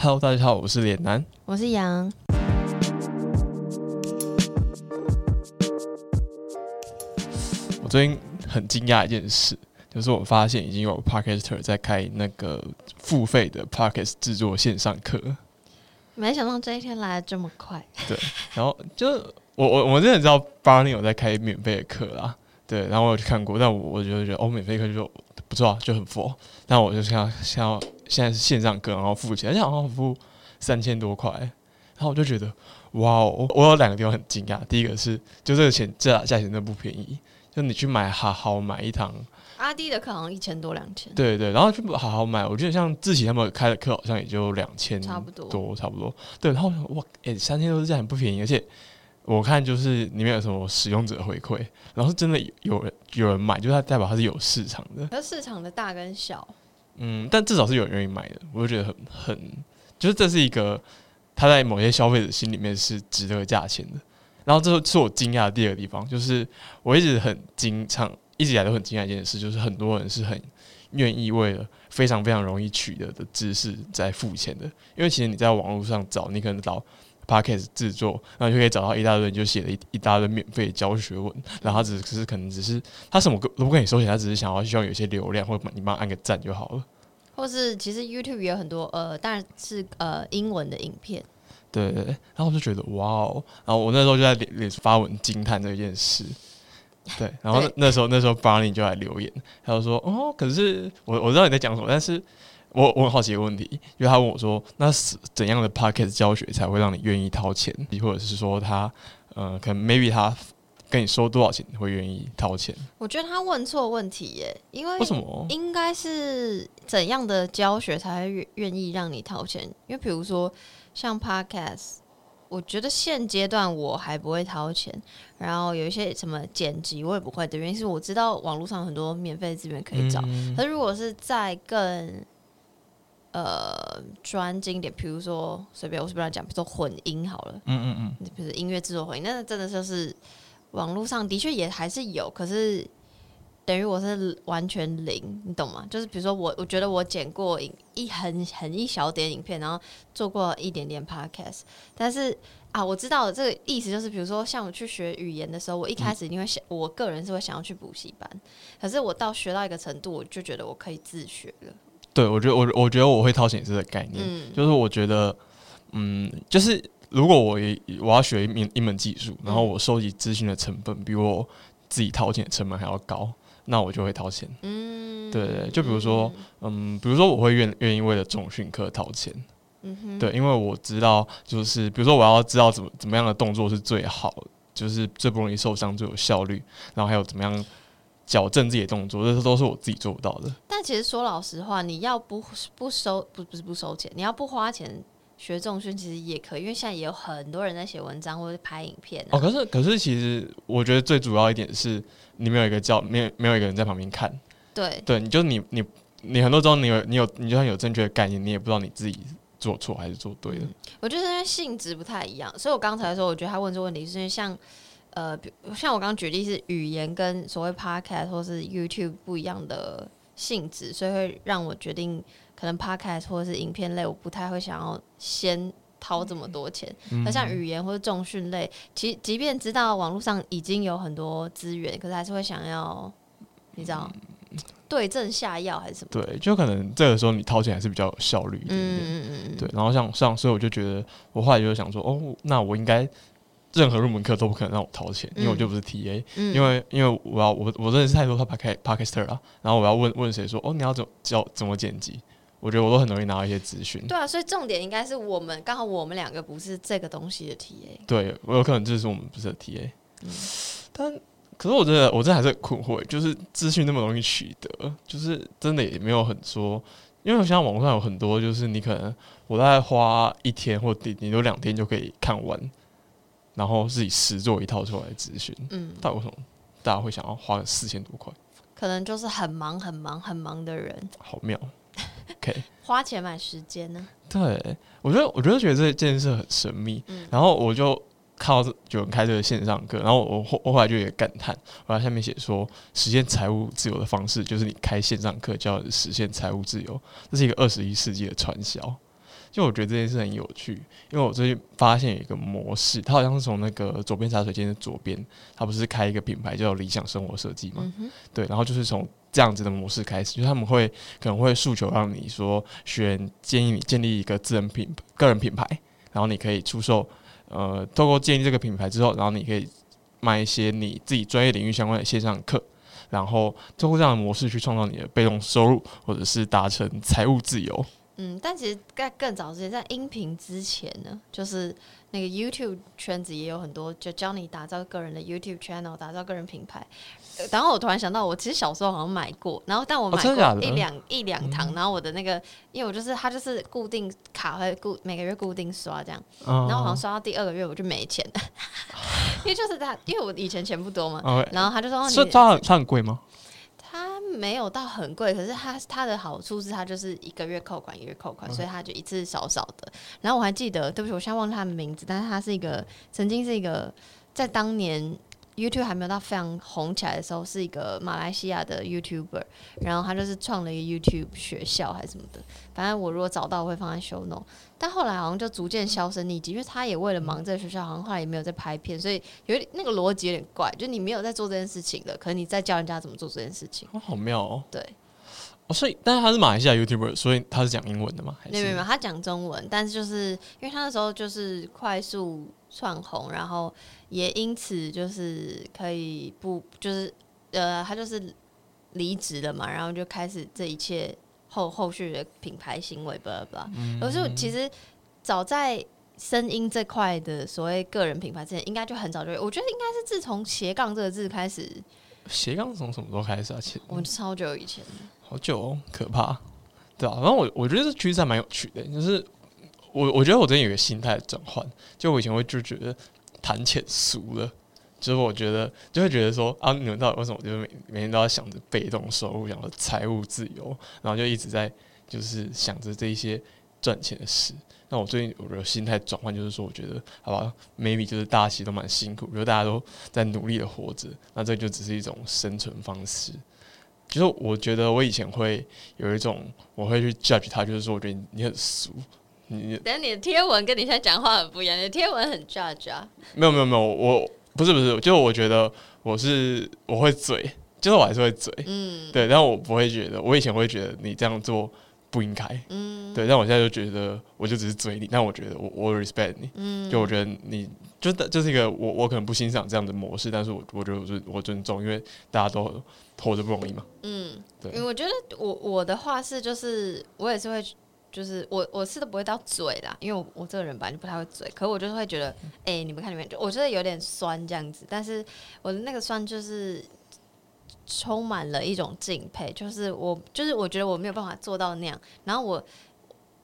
Hello，大家好，我是脸男。我是杨。我最近很惊讶一件事，就是我发现已经有 Podcaster 在开那个付费的 Podcast 制作线上课。没想到这一天来的这么快。对，然后就是我我我真的知道 Barney 有在开免费的课啦，对，然后我有去看过，但我我就觉得哦，免费课就不错啊，就很佛。但我就想想要现在是线上课，然后付钱，而且好像付三千多块，然后我就觉得哇哦，我有两个地方很惊讶。第一个是就这个钱这价钱真的不便宜，就你去买好好买一堂阿弟的课好像一千多两千，对对，然后就好好买，我觉得像志奇他们开的课好像也就两千差不多多差不多。对，然后哇，诶，三千多是这样很不便宜，而且我看就是里面有什么使用者回馈，然后是真的有人有人买，就是它代表它是有市场的。那市场的大跟小，嗯，但至少是有人愿意买的，我就觉得很很，就是这是一个他在某些消费者心里面是值得价钱的。然后这是我惊讶的第二个地方，就是我一直很经常一直以来都很惊讶一件事，就是很多人是很愿意为了非常非常容易取得的知识在付钱的。因为其实你在网络上找，你可能找 podcast 制作，然后就可以找到一大堆就写了一一大堆免费教学文，然后他只是可能只是他什么都不跟你收钱，他只是想要希望有一些流量，或者你帮按个赞就好了。或是其实 YouTube 也有很多呃，当然是呃英文的影片。对对对，然后我就觉得哇哦，然后我那时候就在脸脸发文惊叹这件事。对，然后那那时候那时候 Barney 就来留言，他就说哦，可是我我知道你在讲什么，但是我我很好奇一个问题，因为他问我说，那是怎样的 Pocket 教学才会让你愿意掏钱，或者是说他呃，可能 maybe 他跟你收多少钱会愿意掏钱？我觉得他问错问题耶，因为为什么？应该是怎样的教学才会愿愿意让你掏钱？因为比如说像 Podcast，我觉得现阶段我还不会掏钱，然后有一些什么剪辑我也不会的原因是我知道网络上很多免费资源可以找，嗯。可是如果是在更呃专精一点，比如说随便我随便讲，比如说混音好了，嗯嗯嗯，比如音乐制作混音，那真的就是网络上的确也还是有，可是等于我是完全零，你懂吗？就是比如说我我觉得我剪过影一很很一小点影片，然后做过一点点 podcast，但是。啊，我知道了，这个意思就是，比如说像我去学语言的时候，我一开始一定会想，我个人是会想要去补习班，可是我到学到一个程度，我就觉得我可以自学了。对我觉得我我觉得我会掏钱这个概念，嗯，就是我觉得，嗯，就是如果我也我要学一门一门技术，然后我收集资讯的成本比我自己掏钱的成本还要高，那我就会掏钱。嗯，对对对就比如说嗯，比如说我会愿愿意为了重训课掏钱，嗯哼，对，因为我知道就是比如说我要知道怎么怎么样的动作是最好，就是最不容易受伤、最有效率，然后还有怎么样矫正自己的动作，这些都是我自己做不到的。但其实说老实话，你要不不收不不是不收钱，你要不花钱学重训，其实也可以，因为现在也有很多人在写文章或者拍影片、啊。哦，可是可是其实我觉得最主要一点是你没有一个教，没有没有一个人在旁边看，对，对，你就你你你很多时候你有你有你就算有正确的概念，你也不知道你自己做错还是做对的。我觉得因为性质不太一样，所以我刚才说，我觉得他问这个问题是因为像呃，比像我刚刚举例是语言跟所谓 podcast 或是 YouTube 不一样的性质，所以会让我决定可能 podcast 或者是影片类，我不太会想要先掏这么多钱。那、像语言或者重训类，其即便知道网络上已经有很多资源，可是还是会想要，你知道。对症下药还是什么？对，就可能这个时候你掏钱还是比较有效率一点点。嗯嗯嗯嗯，对，然后像像，所以我就觉得，我后来就想说，哦，那我应该任何入门课都不可能让我掏钱，因为我就不是 TA，、嗯因为因为我要我我认识太多他 Pod Podcaster 了，然后我要问问谁说，哦，你要怎么教怎么剪辑？我觉得我都很容易拿到一些资讯。对啊，所以重点应该是我们刚好我们两个不是这个东西的 TA。对，我有可能就是我们不是 TA，、但嗯可是我真的我真的还是很困惑，就是资讯那么容易取得，就是真的也没有很说，因为我想网络上有很多，就是你可能我大概花一天或顶顶多两天就可以看完，然后自己实做一套出来的资讯，嗯，到底为什么大家会想要花四千多块？可能就是很忙、很忙、很忙的人，好妙 OK。花钱买时间呢。对，我觉得我觉得觉得这件事很神秘，嗯然后我就看到这有人开这个线上课，然后我后我后来就也感叹，我在下面写说，实现财务自由的方式就是你开线上课，教人实现财务自由，这是一个二十一世纪的传销。就我觉得这件事很有趣，因为我最近发现有一个模式，它好像是从那个左边茶水间的左边，它不是开一个品牌叫理想生活设计嘛？嗯，对，然后就是从这样子的模式开始，就是他们会可能会诉求让你说选建议你建立一个自人品个人品牌，然后你可以出售，呃，透过建立这个品牌之后，然后你可以卖一些你自己专业领域相关的线上课，然后通过这样的模式去创造你的被动收入，或者是达成财务自由。嗯，但其实在更早之前，在音频之前呢，就是那个 YouTube 圈子也有很多，就教你打造个人的 YouTube channel，打造个人品牌。呃然后我突然想到，我其实小时候好像买过，然后但我买过一两、一两堂，然后我的那个，因为我就是它就是固定卡会固每个月固定刷这样，然然后好像刷到第二个月我就没钱了，因为就是他，因为我以前钱不多嘛然后他就说哦你是它很它很贵吗？它没有到很贵，可是它它的好处是它就是一个月扣款，一个月扣款，所以它就一次少少的。然后我还记得，对不起，我现在忘了他的名字，但是他是一个曾经是一个在当年 YouTube 还没有到非常红起来的时候，是一个马来西亚的 YouTuber，然后他就是创了一个 YouTube 学校还是什么的，反正我如果找到我会放在 show note。但后来好像就逐渐销声匿迹，因为他也为了忙这个学校，好像后来也没有在拍片，所以有点那个逻辑有点怪，就你没有在做这件事情的，可能你在教人家怎么做这件事情。哦，好妙哦！对，哦，所以但是他是马来西亚 YouTuber，所以他是讲英文的吗？还是没有没有没有，他讲中文，但是就是因为他那时候就是快速窜红，然后也因此就是可以不就是呃，他就是离职了嘛，然后就开始这一切后后续的品牌行为巴拉巴拉。可是其实早在声音这块的所谓个人品牌之前，应该就很早就，我觉得应该是自从斜杠这个字开始，斜杠从什么时候开始啊？其实我们超久以前。好久哦，可怕，对啊。然后我我觉得这趋势还蛮有趣的，就是我我觉得我最近有个心态转换，就我以前会就觉得谈钱俗了。就是我觉得就会觉得说啊，你们到底为什么就是每每天都要想着被动收入，想着财务自由，然后就一直在就是想着这一些赚钱的事。那我最近我的心态转换就是说，我觉得好吧，maybe 就是大家其实都蛮辛苦，比如大家都在努力的活着，那这就只是一种生存方式。就是我觉得我以前会有一种我会去 judge 他，就是说我觉得你很俗，你你。等下你的贴文跟你现在讲话很不一样，你的贴文很 judge 啊。没有没有没有，我不是不是，就是我觉得我是我会嘴，就是我还是会嘴，嗯。对，但我不会觉得，我以前会觉得你这样做不应该，嗯。对，但我现在就觉得我就只是嘴你，但我觉得我我 respect 你，嗯，就我觉得你就就是一个我我可能不欣赏这样的模式，但是我我觉得我是我尊重，因为大家都活着不容易嘛，嗯，对。因为我觉得我我的话是就是我也是会，就是我我是都不会到嘴啦，因为我我这个人本来就不太会嘴，可我就是会觉得，哎、你们看里面，就我觉得有点酸这样子，但是我的那个酸就是充满了一种敬佩，就是我就是我觉得我没有办法做到那样，然后我。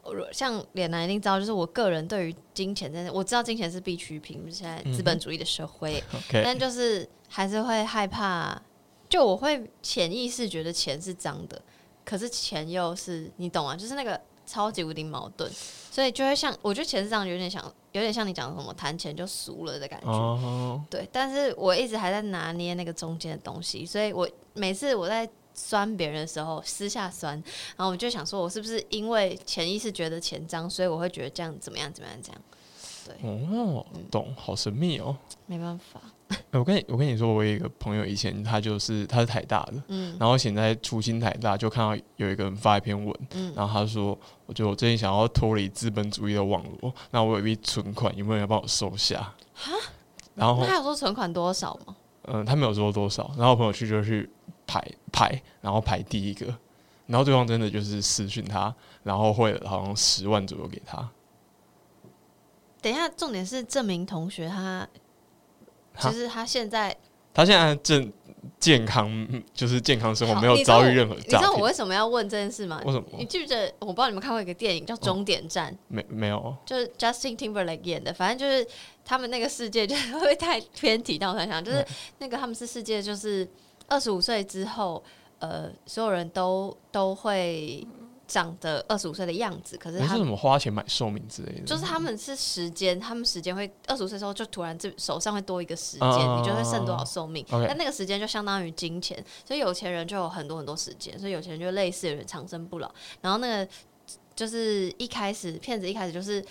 我像脸男一定知道，就是我个人对于金钱真的，我知道金钱是必需品，现在资本主义的社会 但就是还是会害怕，就我会潜意识觉得钱是脏的，可是钱又是你懂啊，就是那个超级无敌矛盾，所以就会像我觉得钱是脏，有点像有点像你讲的什么谈钱就俗了的感觉，哦，对，但是我一直还在拿捏那个中间的东西，所以我每次我在酸别人的时候，私下酸，然后我就想说，我是不是因为潜意识觉得钱脏，所以我会觉得这样怎么样怎么样这样，对，哦，懂，好神秘哦。没办法，欸我跟你我跟你说，我有一个朋友，以前他就是他是台大的，嗯然后现在出新台大就看到有一个人发一篇文，嗯，然后他说，我觉得我最近想要脱离资本主义的网络，那我有一笔存款，有没有人帮我收下？然后那他有说存款多少吗？嗯、他没有说多少，然后我朋友去就去排排，然后排第一个，然后对方真的就是私讯他，然后汇了好像十万左右给他，等一下，重点是这名同学他，哈就是他现在他现在正健康，就是健康生活，没有遭遇任何你知道我。为什么要问这件事吗？为什么？你记不记得？我不知道你们看过一个电影叫《终点站》，没没有？就是 Justin Timberlake 演的，反正就是他们那个世界，就是会太偏题？但我突然想，就是那个他们是世界，就是二十五岁之后，呃，所有人都都会长得二十五岁的样子，可是他是什么花钱买寿命之类的？就是他们是时间，他们时间会二十五岁时候就突然这手上会多一个时间，啊你就会剩多少寿命。但那个时间就相当于金钱，所以有钱人就有很多很多时间，所以有钱人就类似有点长生不老。然后那个就是一开始骗子一开始就是。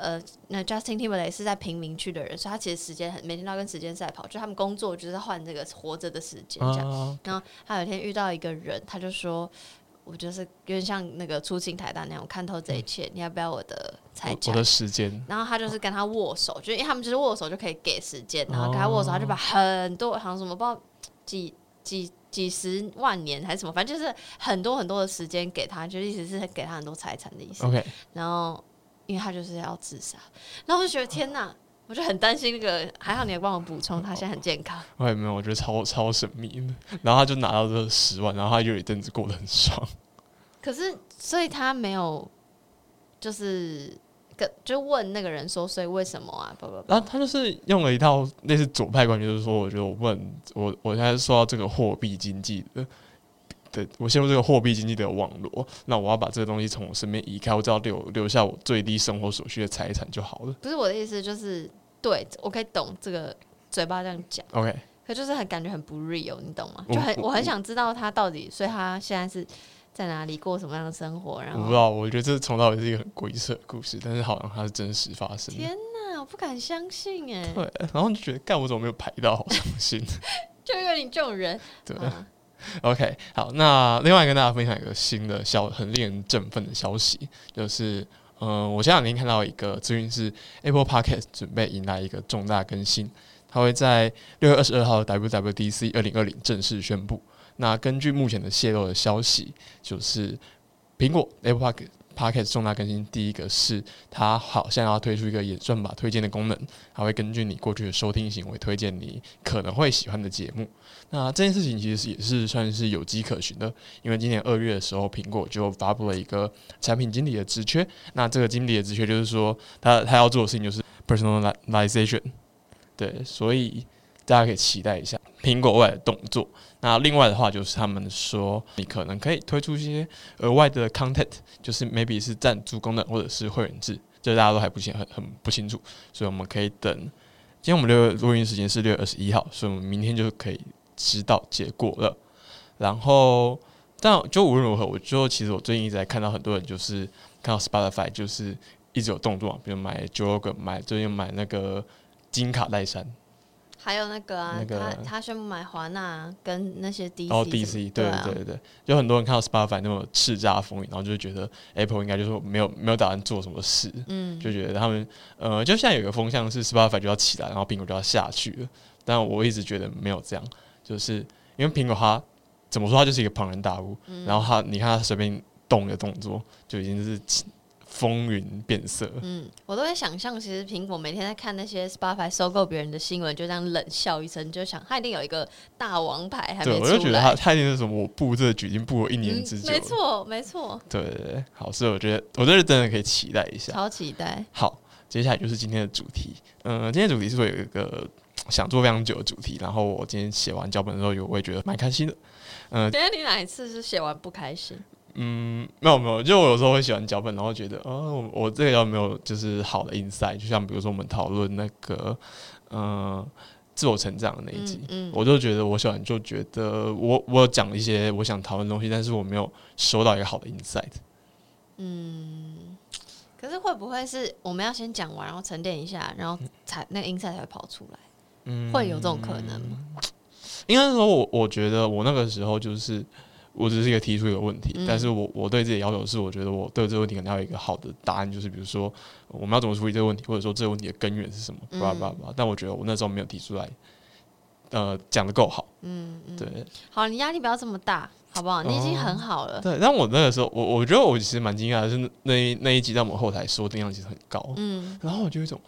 呃，那 Justin Timberlake 是在贫民区的人，所以他其实时间很每天都要跟时间赛跑，就他们工作就是换这个活着的时间这样。啊，然后他有一天遇到一个人，他就说：“我就是有点像那个出清台大那样，我看透这一切，你要不要我的财产我我的时间，？”然后他就是跟他握手，就因为他们就是握手就可以给时间，然后跟他握手，他就把很多好像什么不知道几几几十万年还是什么，反正就是很多很多的时间给他，就意思是给他很多财产的意思。OK，然后因为他就是要自杀，然后我就觉得天哪，我就很担心那个，还好你也帮我补充，他现在很健康。我 也没有，我觉得超超神秘的。然后他就拿到这十万，然后他就有一阵子过得很爽。可是，所以他没有，就是跟就问那个人说，所以为什么啊？不不不，然后他就是用了一套类似左派观点，就是说，我觉得我不能，我我现在受到这个货币经济的的，我陷入这个货币经济的网络，那我要把这个东西从我身边移开，我只要留留下我最低生活所需的财产就好了。不是我的意思，就是对我可以懂这个嘴巴这样讲，OK，可就是很感觉很不 real，你懂吗？就很我我很想知道他到底，所以他现在是在哪里过什么样的生活，然后我不知道，我觉得这从头到尾是一个很鬼扯的故事，但是好像它是真实发生的。天哪，我不敢相信哎，对，然后就觉得，干我怎么没有排到？好伤心。就因为你这种人，对。啊 OK，好，那另外跟大家分享一个新的消，很令人振奋的消息，就是，嗯、我前两天看到一个资讯是 Apple Podcast 准备迎来一个重大更新，它会在六月二十二号 WWDC 二零二零正式宣布。那根据目前的泄露的消息，就是苹果 Apple Podcast Podcast 重大更新，第一个是它好像要推出一个演算法推荐的功能，它会根据你过去的收听行为推荐你可能会喜欢的节目。那这件事情其实也是算是有迹可循的，因为今年二月的时候，苹果就发布了一个产品经理的职缺。那这个经理的职缺就是说，他他要做的事情就是 personalization，对，所以大家可以期待一下苹果外的动作。那另外的话，就是他们说你可能可以推出一些额外的 content，就是 maybe 是赞助功能或者是会员制，这大家都还不清很很不清楚，所以我们可以等。今天我们六月录音时间是六月二十一号，所以我们明天就可以知道结果了。然后，但就无论如何，我就其实我最近一直在看到很多人就是看到 Spotify 就是一直有动作，比如买 Joe 买最近买那个金卡戴珊，还有那个啊，那个他他宣布买华纳跟那些 D，然后 DC，对啊。对对。对，有很多人看到 Spotify 那么叱咤风云，然后就会觉得 Apple 应该就是没有没有打算做什么事，嗯，就觉得他们呃，就现在有个风向是 Spotify 就要起来，然后苹果就要下去了。但我一直觉得没有这样，就是因为苹果它怎么说，它就是一个庞然大物，嗯然后它你看它随便动一个动作，就已经是起风云变色。嗯，我都会想象，其实苹果每天在看那些 Spotify 收购别人的新闻，就这样冷笑一声，就想他一定有一个大王牌还没对，出来。我就觉得它它一定是什么，我布这个局已经布了一年之久。嗯没错，没错，对对对，好，所以我觉得我觉得真的可以期待一下。超期待。好，接下来就是今天的主题。嗯、今天的主题是会有一个想做非常久的主题，然后我今天写完脚本的时候，有我也觉得蛮开心的。嗯、今天你哪一次是写完不开心？嗯，没有没有，就我有时候会写完脚本，然后觉得，哦，我我这个有没有就是好的 insight？就像比如说我们讨论那个，嗯、自我成长的那一集，嗯嗯我就觉得我写完就觉得我我有讲一些我想讨论的东西，但是我没有收到一个好的 insight。嗯，可是会不会是我们要先讲完，然后沉淀一下，然后才那个 insight 才会跑出来？嗯会有这种可能吗？应该说我，我觉得我那个时候就是，我只是一个提出一个问题，嗯但是我我对自己的要求是，我觉得我对这个问题可能要有一个好的答案，就是比如说我们要怎么处理这个问题，或者说这个问题的根源是什么，嗯叭叭叭。但我觉得我那时候没有提出来，呃，讲的够好，嗯嗯，对好，你压力不要这么大，好不好？你已经很好了。对。但我那个时候，我我觉得我其实蛮惊讶的是那那一那一集在我们后台说定量其实很高，嗯，然后我就有一种，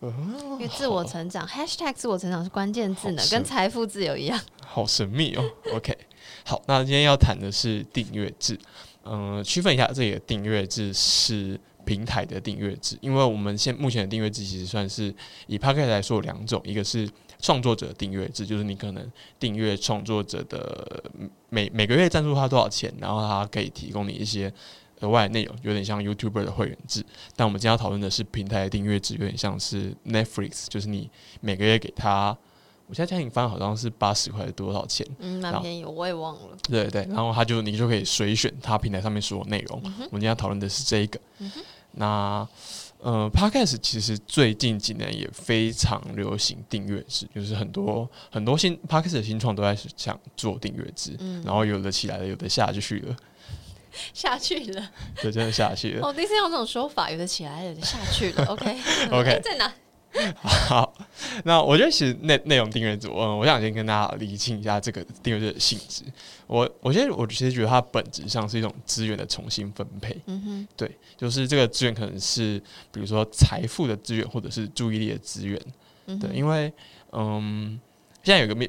因为自我成长，#hashtag 自我成长是关键字呢，跟财富自由一样。好神秘哦。OK，好，那今天要谈的是订阅制。嗯、区分一下，这里的订阅制是平台的订阅制，因为我们现目前的订阅制其实算是以 p a c k e t 来说有两种，一个是创作者订阅制，就是你可能订阅创作者的每每个月赞助他多少钱，然后他可以提供你一些额外的内容，有点像 YouTuber 的会员制。但我们今天要讨论的是平台的订阅制，有点像是 Netflix，就是你每个月给他我现在家庭翻好像是八十块多少钱？嗯，蛮便宜，我也忘了。对对，然后他就你就可以随选他平台上面所有内容。我们今天要讨论的是这一个。那呃，Podcast 其实最近几年也非常流行订阅制，就是很多很多新 Podcast 的新创都在想做订阅制，然后有的起来了，有的下去了。下去了，对，真的下去了。哦第一次用这种说法，有的起来，有的下去了。OK，OK，在哪？好，那我觉得其实内内容订阅组，嗯，我想先跟大家理清一下这个订阅制的性质。我我觉得我其实觉得它本质上是一种资源的重新分配。嗯哼，对，就是这个资源可能是比如说财富的资源，或者是注意力的资源。对，因为嗯，现在有个面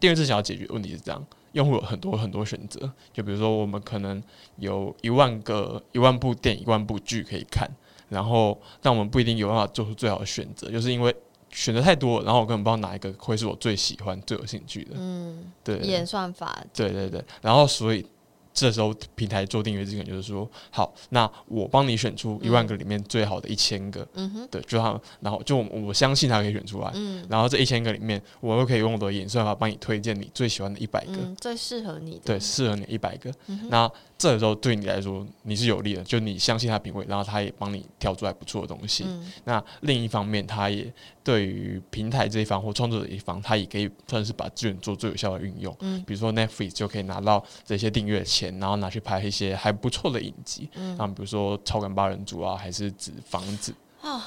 订阅制想要解决问题是这样。用户有很多很多选择，就比如说我们可能有一万个一万部电影、一万部剧可以看，然后但我们不一定有办法做出最好的选择，就是因为选择太多，然后我根本不知道哪一个会是我最喜欢、最有兴趣的。嗯，对，演算法。对对对，然后所以。这时候平台做订阅资源就是说，好，那我帮你选出一万个里面最好的一千个，嗯哼，对，就他，然后就我相信他可以选出来，嗯，然后这一千个里面，我又可以用我的演算法帮你推荐你最喜欢的一百个，最适合你的，对，适合你一百个，那。这时候对你来说你是有利的，就你相信他品味，然后他也帮你挑出来不错的东西。那另一方面，他也对于平台这一方或创作者一方，他也可以算是把资源做最有效的运用。嗯，比如说 Netflix 就可以拿到这些订阅钱，然后拿去拍一些还不错的影集。嗯，比如说《超感八人组》啊，还是《纸房子》啊，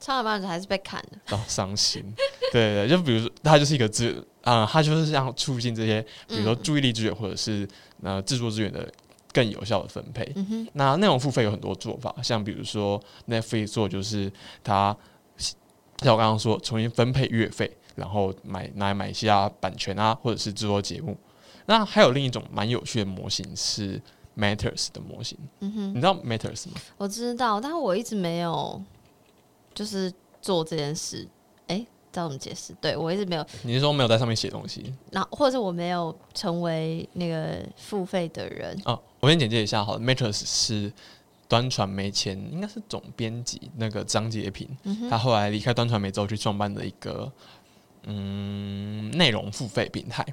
《超感八人组》还是被砍的，哦，伤心。对对，就比如说，它就是一个资啊，它就是像促进这些，比如说注意力资源或者是呃制作资源的。更有效的分配。那内容付费有很多做法，像比如说 Netflix 做就是它像我刚刚说重新分配月费，然后买拿来买一下版权啊，或者是制作节目。那还有另一种蛮有趣的模型是 Matters 的模型。嗯哼，你知道 Matters 吗？我知道，但是我一直没有就是做这件事。怎么解释？对我一直没有。你是说没有在上面写东西？那或者是我没有成为那个付费的人？哦，我先简介一下，好了，Matrix 是端传媒前应该是总编辑那个张杰平，他后来离开端传媒之后去创办的一个嗯内容付费平台。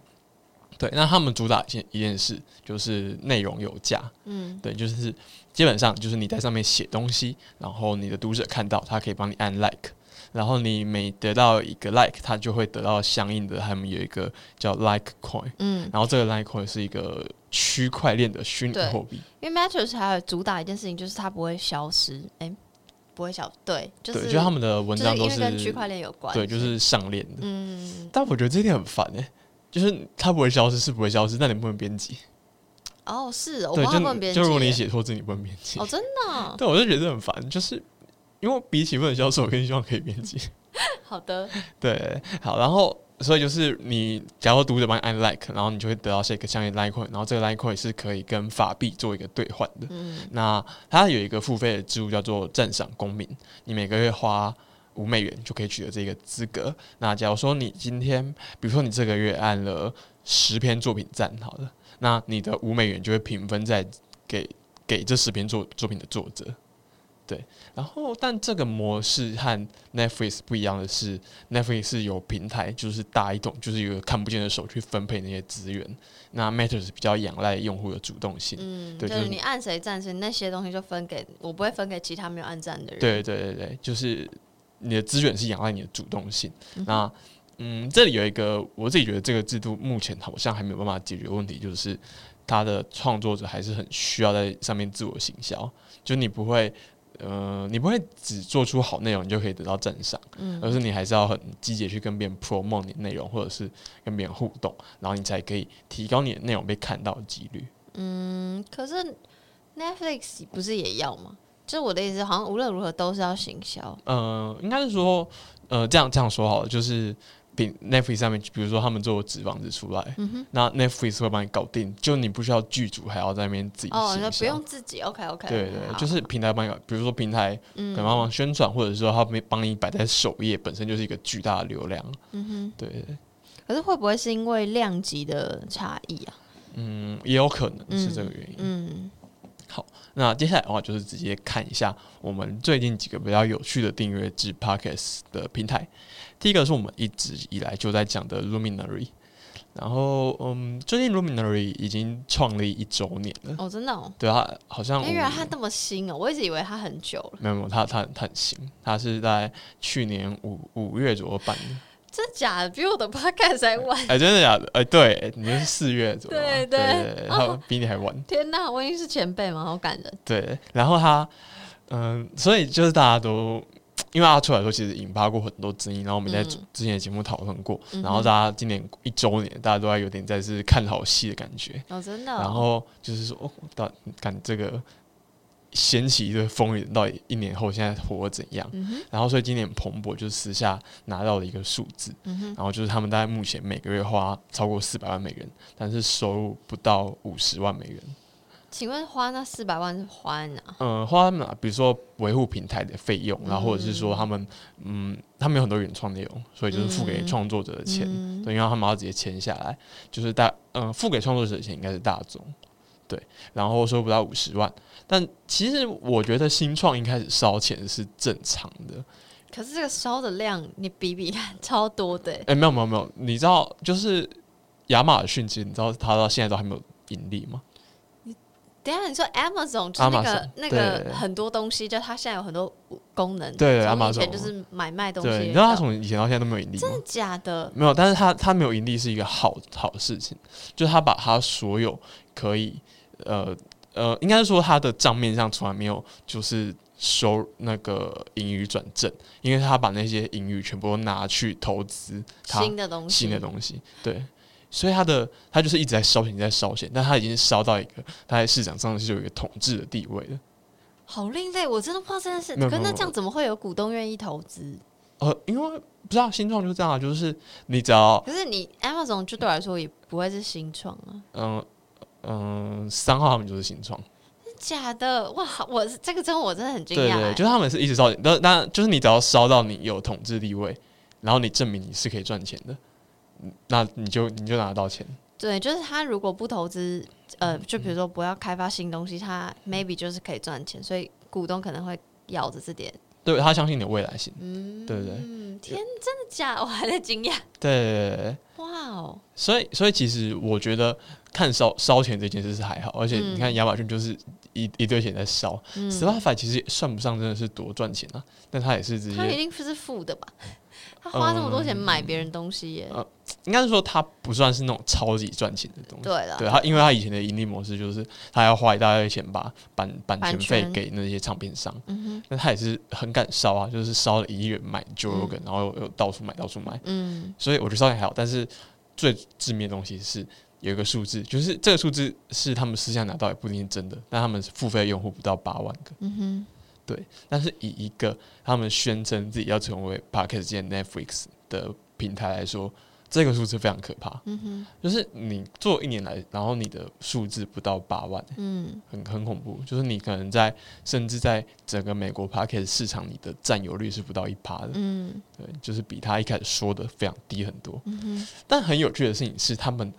对，那他们主打一件一件事就是内容有价。嗯，对，就是基本上就是你在上面写东西，然后你的读者看到，他可以帮你按 like。然后你每得到一个 like，它就会得到相应的，他们有一个叫 like coin，嗯，然后这个 like coin 是一个区块链的虚拟货币。因为 Matters 还有主打一件事情，就是它不会消失，哎，不会消，对，就是就他们的文章都是跟区块链有关，对，就是上链的。嗯，但我觉得这点很烦哎，就是它不会消失，是不会消失，但你不能编辑。哦，是，我不能编辑，就如果你写错字，你不能编辑。哦，真的？对，我就觉得很烦，就是。因为比起不能销售，我更希望可以编辑。好的，对，好，然后所以就是你，假如读者帮你按 like，然后你就会得到这个相应 like coin，然后这个 like coin 是可以跟法币做一个兑换的。嗯，那它有一个付费的制度叫做赞赏公民，你每个月花五美元就可以取得这个资格。那假如说你今天，比如说你这个月按了十篇作品赞，好了，那你的五美元就会平分在给给这十篇作作品的作者。对，然后但这个模式和 Netflix 不一样的是，Netflix 是有平台，就是大一统，就是有个看不见的手去分配那些资源。那 Matters 比较仰赖用户的主动性，嗯，对，就是你按谁赞谁，那些东西就分给我，不会分给其他没有按赞的人。对对对对，就是你的资源是仰赖你的主动性。那嗯，这里有一个我自己觉得这个制度目前好像还没有办法解决问题，就是他的创作者还是很需要在上面自我行销，就你不会。呃，你不会只做出好内容，你就可以得到赞赏，嗯，而是你还是要很积极去跟别人 promote 你的内容，或者是跟别人互动，然后你才可以提高你的内容被看到的几率。嗯，可是 Netflix 不是也要吗？就是我的意思，好像无论如何都是要行销。呃，应该是说，呃，这样这样说好了，就是。比 Netflix 上面，比如说他们做纸房子出来，那 Netflix 会帮你搞定，就你不需要剧组还要在那边自己哦，那不用自己，OK OK，对对，就是平台帮你，比如说平台帮忙宣传，或者说他没帮你摆在首页，本身就是一个巨大的流量，嗯哼，对。可是会不会是因为量级的差异啊？嗯，也有可能是这个原因。嗯，那接下来的话就是直接看一下我们最近几个比较有趣的订阅制 podcast 的平台。第一个是我们一直以来就在讲的 Luminary，然后嗯，最近 Luminary 已经创立一周年了。哦，真的哦，对啊，好像哎，原来它那么新哦，我一直以为它很久了，没有没有，它它它很新，它是在去年五五月左右办的。真的假的？比我的 podcast 还晚。哎，真的假的？哎，对，你是四月左右，对对对对，他比你还晚。天哪，我已经是前辈吗？好感人。对，然后他，嗯，所以就是大家都，因为他出来的时候其实引发过很多争议，然后我们在嗯之前的节目讨论过，嗯然后大家今年一周年，大家都在有点在是看好戏的感觉，哦，真的哦。然后就是说，哦，到看这个掀起一堆风云，到底一年后现在活得怎样？嗯，然后所以今年彭博就私下拿到了一个数字，嗯，然后就是他们大概目前每个月花超过四百万美元，但是收入不到五十万美元。请问花那四百万是花哪？嗯，花哪？比如说维护平台的费用，然后或者是说他们嗯，他们有很多原创内容，所以就是付给嗯。创作者的钱，嗯。对，因为他们要直接签下来，就是大嗯付给创作者的钱应该是大宗，对，然后收不到五十万，但其实我觉得新创一开始烧钱是正常的，可是这个烧的量，你比比看，超多的欸。哎、没有没有没有，你知道就是亚马逊，其实你知道它到现在都还没有盈利吗？等一下你说 Amazon 就是那个那个很多东西，就它现在有很多功能。对从以 Amazon 前就是买卖东西。对，你知道它从以前到现在都没有盈利？真的假的？没有，但是他他没有盈利是一个好好事情，就是他把他所有可以呃呃，应该是说他的账面上从来没有就是收那个盈余转正，因为他把那些盈余全部都拿去投资他新的东西，新的东西，对。所以他的他就是一直在烧钱，在烧钱，但他已经烧到一个他在市场上是有一个统治的地位了。好另类，我真的不知道这件事。可是那这样怎么会有股东愿意投资？呃，因为不知道新创就是这样啊，就是你只要可是你 Amazon 就对我来说也不会是新创啊，嗯嗯三号他们就是新创。假的？哇，我这个真的我真的很惊对对，讶欸。就是他们是一直烧钱，但但就是你只要烧到你有统治地位，然后你证明你是可以赚钱的，嗯那你就你就拿得到钱。对，就是他如果不投资，呃，就比如说不要开发新东西，他 maybe 就是可以赚钱，所以股东可能会咬着这点。对他相信你的未来性，嗯，对对对嗯，天，真的假的？我还在惊讶。对对对对，哇哦，所以所以其实我觉得看烧烧钱这件事是还好，而且你看亚马逊就是一一堆钱在烧嗯，，Spotify 其实也算不上真的是多赚钱啊，但他也是直接，他一定是负的吧？他花这么多钱买别人东西耶。呃应该是说他不算是那种超级赚钱的东西。对了，对他，因为他以前的盈利模式就是他要花一大堆钱把版版版权费给那些唱片商，嗯那他也是很敢烧啊，就是烧了一亿元买 Joe Rogan，、然后又到处买到处买，嗯所以我觉得烧钱还好，但是最致命的东西是有一个数字，就是这个数字是他们私下拿到也不一定是真的，但他们付费用户不到八万个，嗯哼，对但是以一个他们宣称自己要成为 p a r k e t 界 Netflix 的平台来说，这个数字非常可怕，嗯哼就是你做一年来，然后你的数字不到八万。嗯很很恐怖，就是你可能在甚至在整个美国 p a r k e t 市场，你的占有率是不到一趴的，嗯对，就是比他一开始说的非常低很多。嗯哼，但很有趣的事情是，他们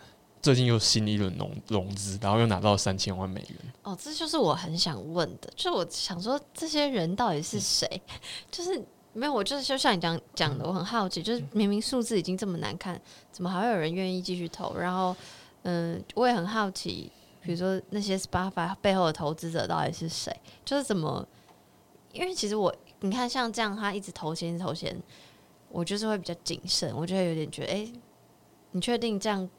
最近又新一轮融融资，然后又拿到三千万美元。哦，这就是我很想问的，就是我想说这些人到底是谁？就是没有，我就是就像你讲讲的，我很好奇，就是明明数字已经这么难看，怎么还会有人愿意继续投？然后，嗯，我也很好奇，比如说那些 Spotify 背后的投资者到底是谁？就是怎么？因为其实我你看像这样，他一直投钱投钱，我就是会比较谨慎，我就会有点觉得，哎、你确定这样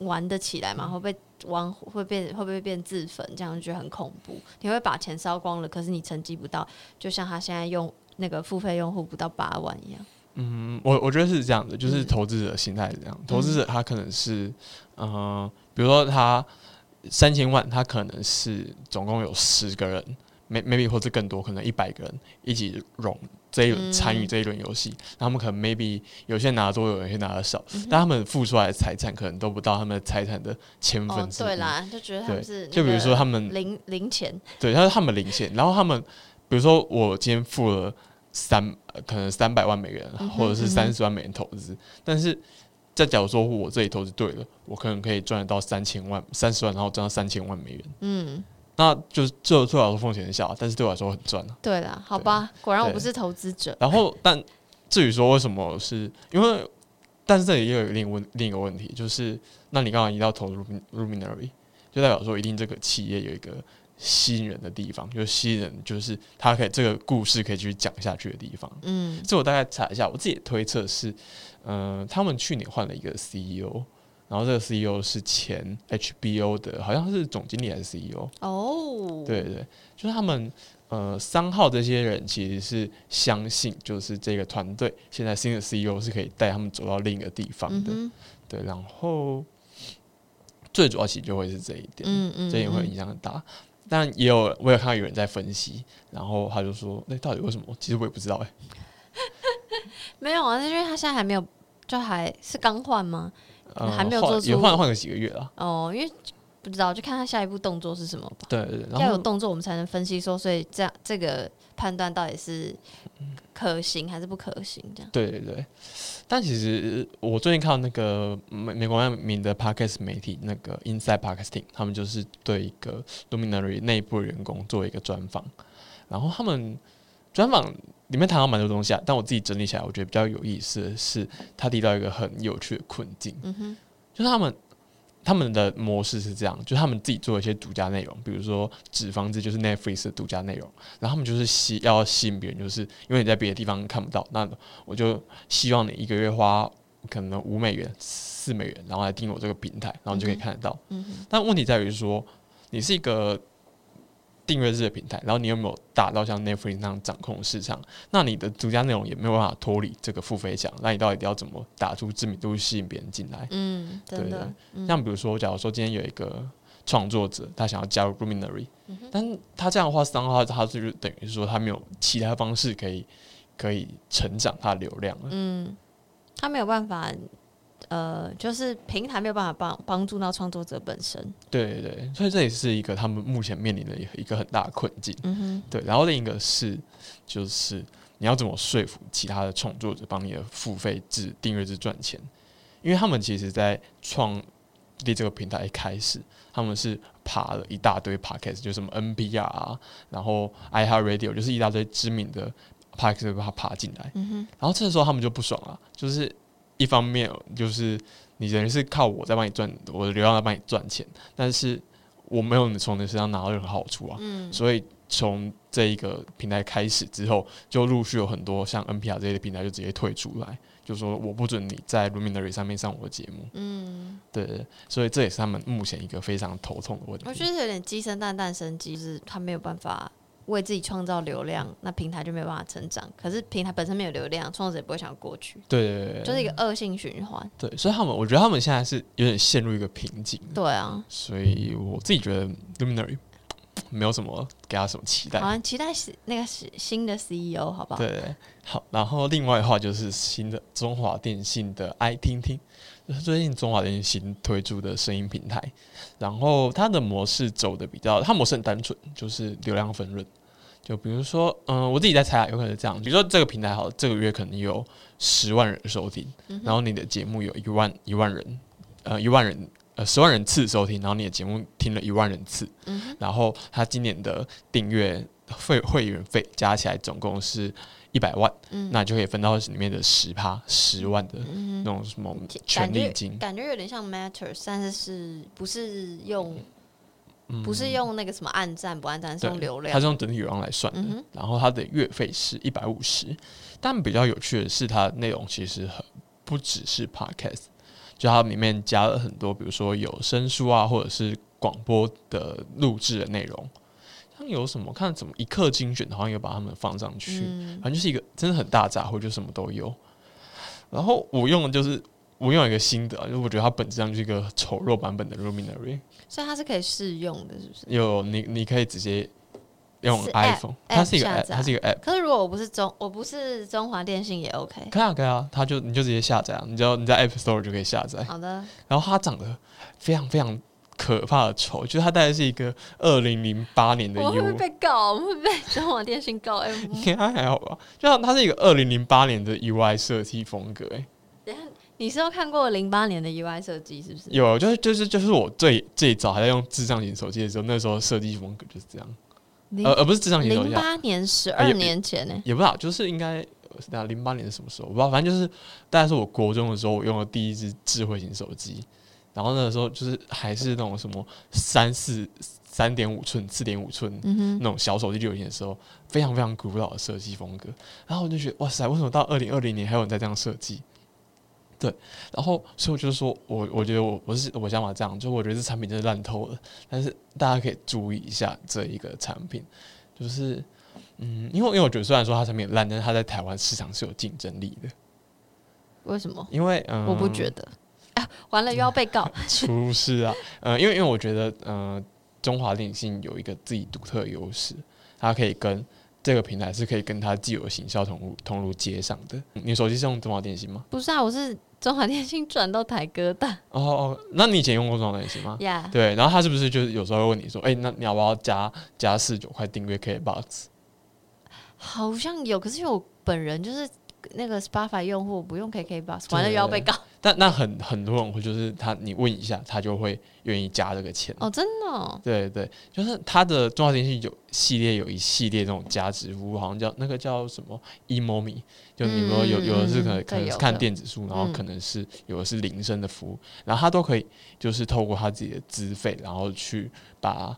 玩得起来吗？会不会玩会变会不会变自焚？这样就觉得很恐怖。你会把钱烧光了，可是你成绩不到，就像他现在用那个付费用户不到八万一样。嗯，我我觉得是这样的，就是嗯投资者心态是这样，投资者他可能是，嗯、比如说他三千万，他可能是总共有十个人，may maybe 或者更多，可能一百个人一起融这一轮嗯。参与这一轮游戏，那他们可能 maybe 有些拿的多，有些拿的少，嗯但他们付出来的财产可能都不到他们的财产的千哦分，之一。对啦，就觉得他们是就比如说他们零零钱，对，他说他们零钱，然后他们比如说我今天付了三呃可能三百万美元，或者是三十万美元投资，但是再假如说我这里投资对了，我可能可以赚得到三千万三十万，然后赚到三千万美元。嗯那就是这对我来说风险很小，但是对我来说很赚啊。对啦，好吧，果然我不是投资者。然后，但至于说为什么是因为，但是这里又有另问另一个问题，就是那你刚刚提到投入 Luminary，就代表说一定这个企业有一个吸引人的地方，就是吸引人，就是他可以这个故事可以继续讲下去的地方。嗯，这我大概查一下，我自己的推测是，嗯、他们去年换了一个 CEO，然后这个 CEO 是前 HBO 的，好像是总经理还是 CEO。哦，对对，就是他们呃三号这些人其实是相信，就是这个团队现在新的 CEO 是可以带他们走到另一个地方的。嗯，对，然后最主要其实就会是这一点，嗯嗯，这也会嗯影响很大。但也有我有看到有人在分析，然后他就说：“那、到底为什么？”其实我也不知道哎、没有啊，是因为他现在还没有，就还是刚换吗？呃，还没有换做出也换换个几个月了。哦，因为不知道，就看他下一步动作是什么吧。对对对，要有动作，我们才能分析说，所以这样这个判断到底是可行还是不可行？这样，对对对，但其实我最近看到那个美美国外名的 podcast 媒体那个 Inside Podcasting，他们就是对一个 Luminary 内部员工做一个专访，然后他们专访里面谈到蛮多东西啊，但我自己整理起来，我觉得比较有意思的是，他提到一个很有趣的困境，嗯哼，就是他们他们的模式是这样，就是他们自己做一些独家内容，比如说纸房子就是 Netflix 的独家内容，然后他们就是吸要吸引别人，就是因为你在别的地方看不到，那我就希望你一个月花可能五美元、四美元，然后来订我这个平台，然后你就可以看得到。嗯哼，但问题在于说，你是一个订阅制的平台，然后你有没有打到像 Netflix 那样掌控市场？那你的独家内容也没有办法脱离这个付费墙，那你到底要怎么打出知名度吸引别人进来？嗯，真对的，嗯像比如说，假如说今天有一个创作者，他想要加入 Luminary，、但他这样的话，三号他就是等于说他没有其他方式可以可以成长他的流量了。嗯，他没有办法，呃，就是平台没有办法帮帮助到创作者本身。对对对，所以这也是一个他们目前面临的一个很大的困境。嗯哼，对，然后另一个是就是你要怎么说服其他的创作者帮你的付费制订阅制赚钱？因为他们其实在创立这个平台一开始，他们是爬了一大堆 podcast，就什么 NPR 啊，然后 iHeartRadio，就是一大堆知名的 podcast 把它爬进来。嗯哼，然后这个时候他们就不爽了，就是一方面就是你人是靠我在帮你赚我的流量在帮你赚钱，但是我没有从你身上拿到任何好处啊，嗯。所以从这一个平台开始之后，就陆续有很多像 NPR 这些平台就直接退出来，就说我不准你在 Luminary 上面上我的节目，嗯，对对对，所以这也是他们目前一个非常头痛的问题。我觉得有点鸡生蛋，蛋生鸡，就是他没有办法为自己创造流量，那平台就没有办法成长。可是平台本身没有流量，创作者也不会想过去，对对对对，就是一个恶性循环。对，所以他们我觉得他们现在是有点陷入一个瓶颈，对啊，所以我自己觉得 Luminary 没有什么给他什么期待好。像期待是那个是新的 CEO，好不好？对好，然后另外的话就是新的中华电信的 i 听听，就是最近中华电信新推出的声音平台，然后它的模式走的比较，它模式很单纯，就是流量分润。就比如说，嗯、我自己在猜啊，有可能是这样。比如说这个平台好，这个月可能有十万人收听，然后你的节目有一万一万人，呃，一万人。呃，十万人次收听，然后你的节目听了一万人次，然后他今年的订阅会会员费加起来总共是一百万，那就可以分到里面的十趴十万的那种什么权利金。感觉有点像 Matter，但是是不是用、不是用那个什么暗赞不暗赞，是用流量。它是。用整体流量来算的，嗯然后它的月费是一百五十，但比较有趣的是，它的内容其实很不只是 podcast，就它里面加了很多，比如说有声书啊，或者是广播的录制的内容，像有什么我看怎么一刻精选，好像有把它们放上去，嗯。反正就是一个真的很大杂烩，就什么都有。然后我用的就是我用了一个新的啊，就是我觉得它本质上就是一个丑陋版本的 Luminary，所以它是可以试用的，是不是？有你你可以直接用 iPhone，app- 它是一个 app 它是一个 app。可是如果我不是中，我不是中华电信也 OK。可以啊，可以啊，它就你就直接下载啊，你只要你在 App Store 就可以下载。好的，然后它长得非常非常可怕的丑，就是它大概是一个二零零八年的我会不会被告？我会被中华电信告？哎、应该 还好吧？就像它是一个二零零八年的 UI 设计风格、欸，等一下你是有看过零八年的 UI 设计是不是？有，就是就是就是我最最早还在用智障型手机的时候，那时候设计风格就是这样，零呃，而不是智障型手机啊，零八年十二年前呢、也不知道，就是应该那零八年是什么时候，我不知道，反正就是大概是我国中的时候，我用了第一只智慧型手机，然后那个时候就是还是那种什么三四三点五寸、四点五寸嗯，那种小手机流行的时候，非常非常古老的设计风格。然后我就觉得，哇塞，为什么到二零二零年还有人在这样设计？对，然后所以我就说我我觉得我我是我想法这样，就我觉得这产品真的烂透了。但是大家可以注意一下这一个产品，就是嗯，因为因为我觉得虽然说它产品烂，但是它在台湾市场是有竞争力的。为什么？因为嗯，我不觉得。啊，完了又要被告。出事啊，呃，因为因为我觉得，呃，中华电信有一个自己独特的优势，它可以跟这个平台是可以跟它既有的行销通路通路接上的。你手机是用中华电信吗？不是啊，我是中华电信转到台哥大哦哦，那你以前用过中华电信吗？呀。对，然后他是不是就是有时候会问你说，哎、那你要不要加加四九块订阅 KBox？好像有，可是因为我本人就是那个 Spotify 用户，不用 KKBox，完了又要被告。但那很很多人会就是他你问一下，他就会愿意加这个钱。哦，真的、哦。对对，就是他的中华电信有系列有一系列这种加值服务，好像叫那个叫什么 eMomi，就你说有嗯有的是可可能是看电子书，然后嗯可能是有的是铃声的服务，然后他都可以就是透过他自己的资费，然后去把。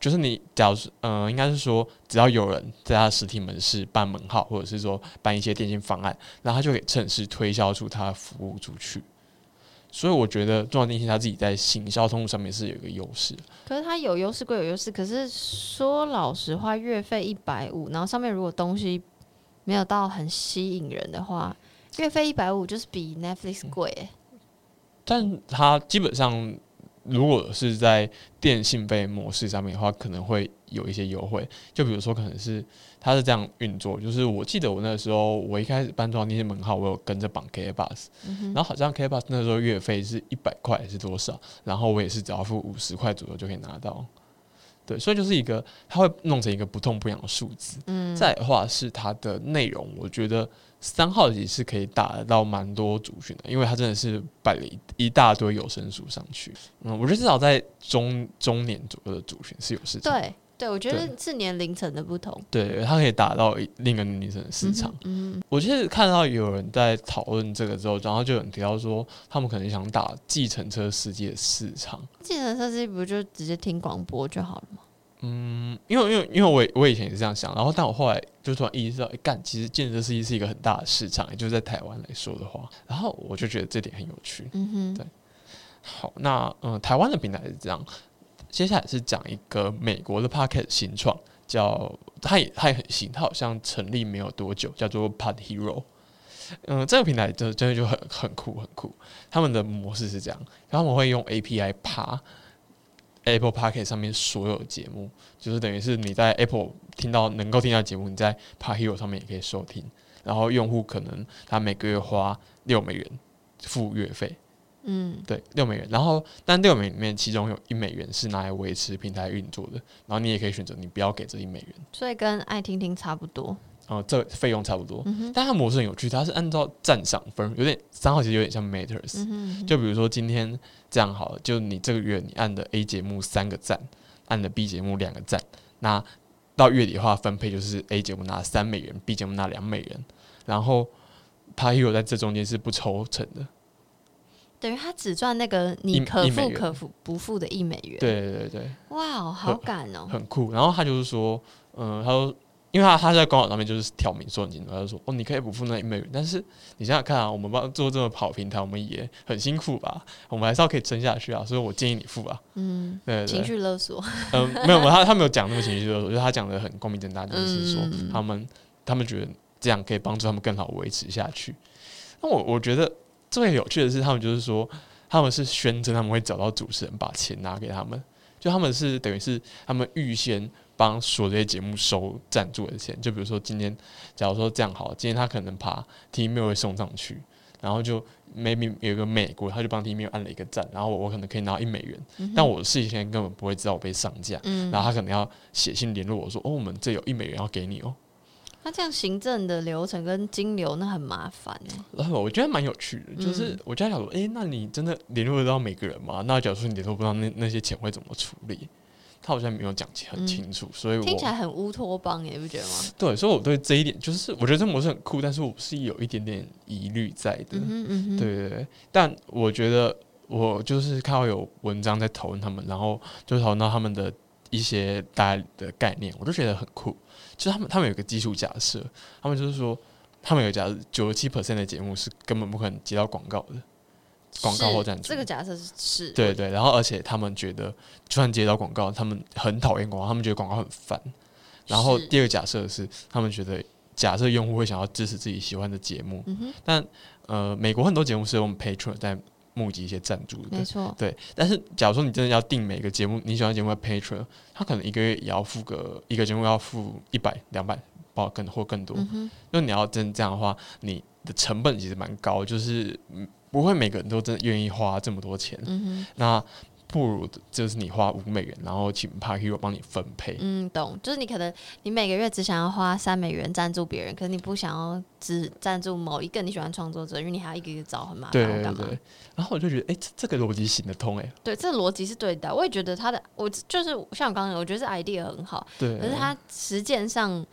就是你，假如是，呃，应该是说，只要有人在他实体门市办门号，或者是说办一些电信方案，然后他就可以趁势推销出他的服务出去。所以我觉得中华电信他自己在行销通路上面是有一个优势。可是它有优势归有优势，可是说老实话，月费一百五，然后上面如果东西没有到很吸引人的话，月费一百五就是比 Netflix 贵、欸。但它基本上如果是在电信费模式上面的话，可能会有一些优惠。就比如说，可能是它是这样运作，就是我记得我那个时候我一开始搬装那些门号，我有跟着绑 K Bus，、然后好像 K Bus 那时候月费是一百块还是多少，然后我也是只要付五十块左右就可以拿到。对，所以就是一个，它会弄成一个不痛不痒的数字。嗯，再的话是它的内容，我觉得三号也是可以打得到蛮多族群的，因为他真的是摆了一一大堆有声书上去。嗯，我觉得至少在中中年左右的族群是有市场。对对，我觉得是年龄层的不同。对，他可以打到另一个女生的市场。嗯，我就是看到有人在讨论这个之后，然后就有人提到说，他们可能想打计程车司机的市场。计程车司机不就直接听广播就好了吗？嗯，因为因为因为我我以前也是这样想，然后但我后来就突然意识到，哎、干，其实建设司机是一个很大的市场，也就是在台湾来说的话，然后我就觉得这点很有趣。嗯哼，对好，那嗯、呃台湾的平台是这样，接下来是讲一个美国的 Pocket 新创，叫它也它也很新，它好像成立没有多久，叫做 Pod Hero。嗯、这个平台就真的就很很酷很酷。他们的模式是这样，他们会用 API 爬 Apple Pocket 上面所有节目，就是等于是你在 Apple 听到能够听到节目，你在 Pod Hero 上面也可以收听。然后用户可能他每个月花六美元付月费，嗯，对，六美元。然后，但六美元里面其中有一美元是拿来维持平台运作的，然后你也可以选择你不要给这一美元，所以跟爱听听差不多。呃，这费用差不多。嗯但它模式很有趣，它是按照赞赏分，有点三号其实有点像 Matters，、嗯哼，就比如说今天这样好了，就你这个月你按的 A 节目三个赞，按的 B 节目两个赞，那到月底的话分配就是 A 节目拿三美元，B 节目拿两美元，然后 p a y o 在这中间是不抽成的。等于他只赚那个你可付可付不付的一美元。，对对对对。哇哦，好感哦。很酷。然后他就是说，嗯、他说，因为他他在官网上面就是挑明说很清楚，他就说，哦，你可以不付那一美元，但是你想想看啊，我们帮做这么跑平台，我们也很辛苦吧，我们还是要可以撑下去啊，所以我建议你付啊。嗯，对情绪勒索。嗯、没有没有，他他没有讲那么情绪勒索，就是他讲的很光明正大，就是说嗯他们他们觉得这样可以帮助他们更好维持下去。那我我觉得最有趣的是，他们就是说他们是宣称他们会找到主持人把钱拿给他们，就他们是等于是他们预先帮所有这些节目收赞助的钱。就比如说今天，假如说这样好了，今天他可能把 T m a i l 会送上去，然后就 maybe 有一个美国，他就帮 T m a i l 按了一个赞，然后我我可能可以拿到一美元，但我事先根本不会知道我被上架，嗯，然后他可能要写信联络我说，哦，我们这有一美元要给你哦。那这样行政的流程跟金流那很麻烦哎。然后我觉得蛮有趣的，就是我就在想说，哎、那你真的联络得到每个人吗？那假如说你联络不到那那些钱会怎么处理？他好像没有讲清很清楚，所以我听起来很乌托邦耶，你不觉得吗？对，所以我对这一点就是我觉得这模式很酷，但是我是有一点点疑虑在的。嗯哼嗯，对对对，但我觉得我就是看到有文章在讨论他们，然后就讨论到他们的一些大家的概念，我就觉得很酷。就是他们他们有个基础假设，他们就是说，他们有假设九十七 percent 的节目是根本不可能接到广告的，广告或是赞助。这个假设是是，对对，然后而且他们觉得，就算接到广告，他们很讨厌广告，他们觉得广告很烦。然后第二个假设是，他们觉得假设用户会想要支持自己喜欢的节目，嗯，但呃，美国很多节目是用 Patreon 在募集一些赞助的，没错，对。但是假如说你真的要订每个节目，你喜欢节目的 Patreon，他可能一个月也要付个一个节目要付一百两百，包更或更多。嗯哼，就你要真这样的话，你的成本其实蛮高，就是嗯不会每个人都真的愿意花这么多钱。嗯那不如就是你花五美元，然后请 Park Hero 帮你分配，。嗯，懂，就是你可能你每个月只想要花三美元赞助别人，可是你不想要只赞助某一个你喜欢创作者，因为你还要一个一个找，很麻烦？对对，然后我就觉得，哎、这这个逻辑行得通、哎对，这个逻辑是对的。我也觉得他的，我就是像我刚刚，我觉得这 idea 很好，对，可是他实践上，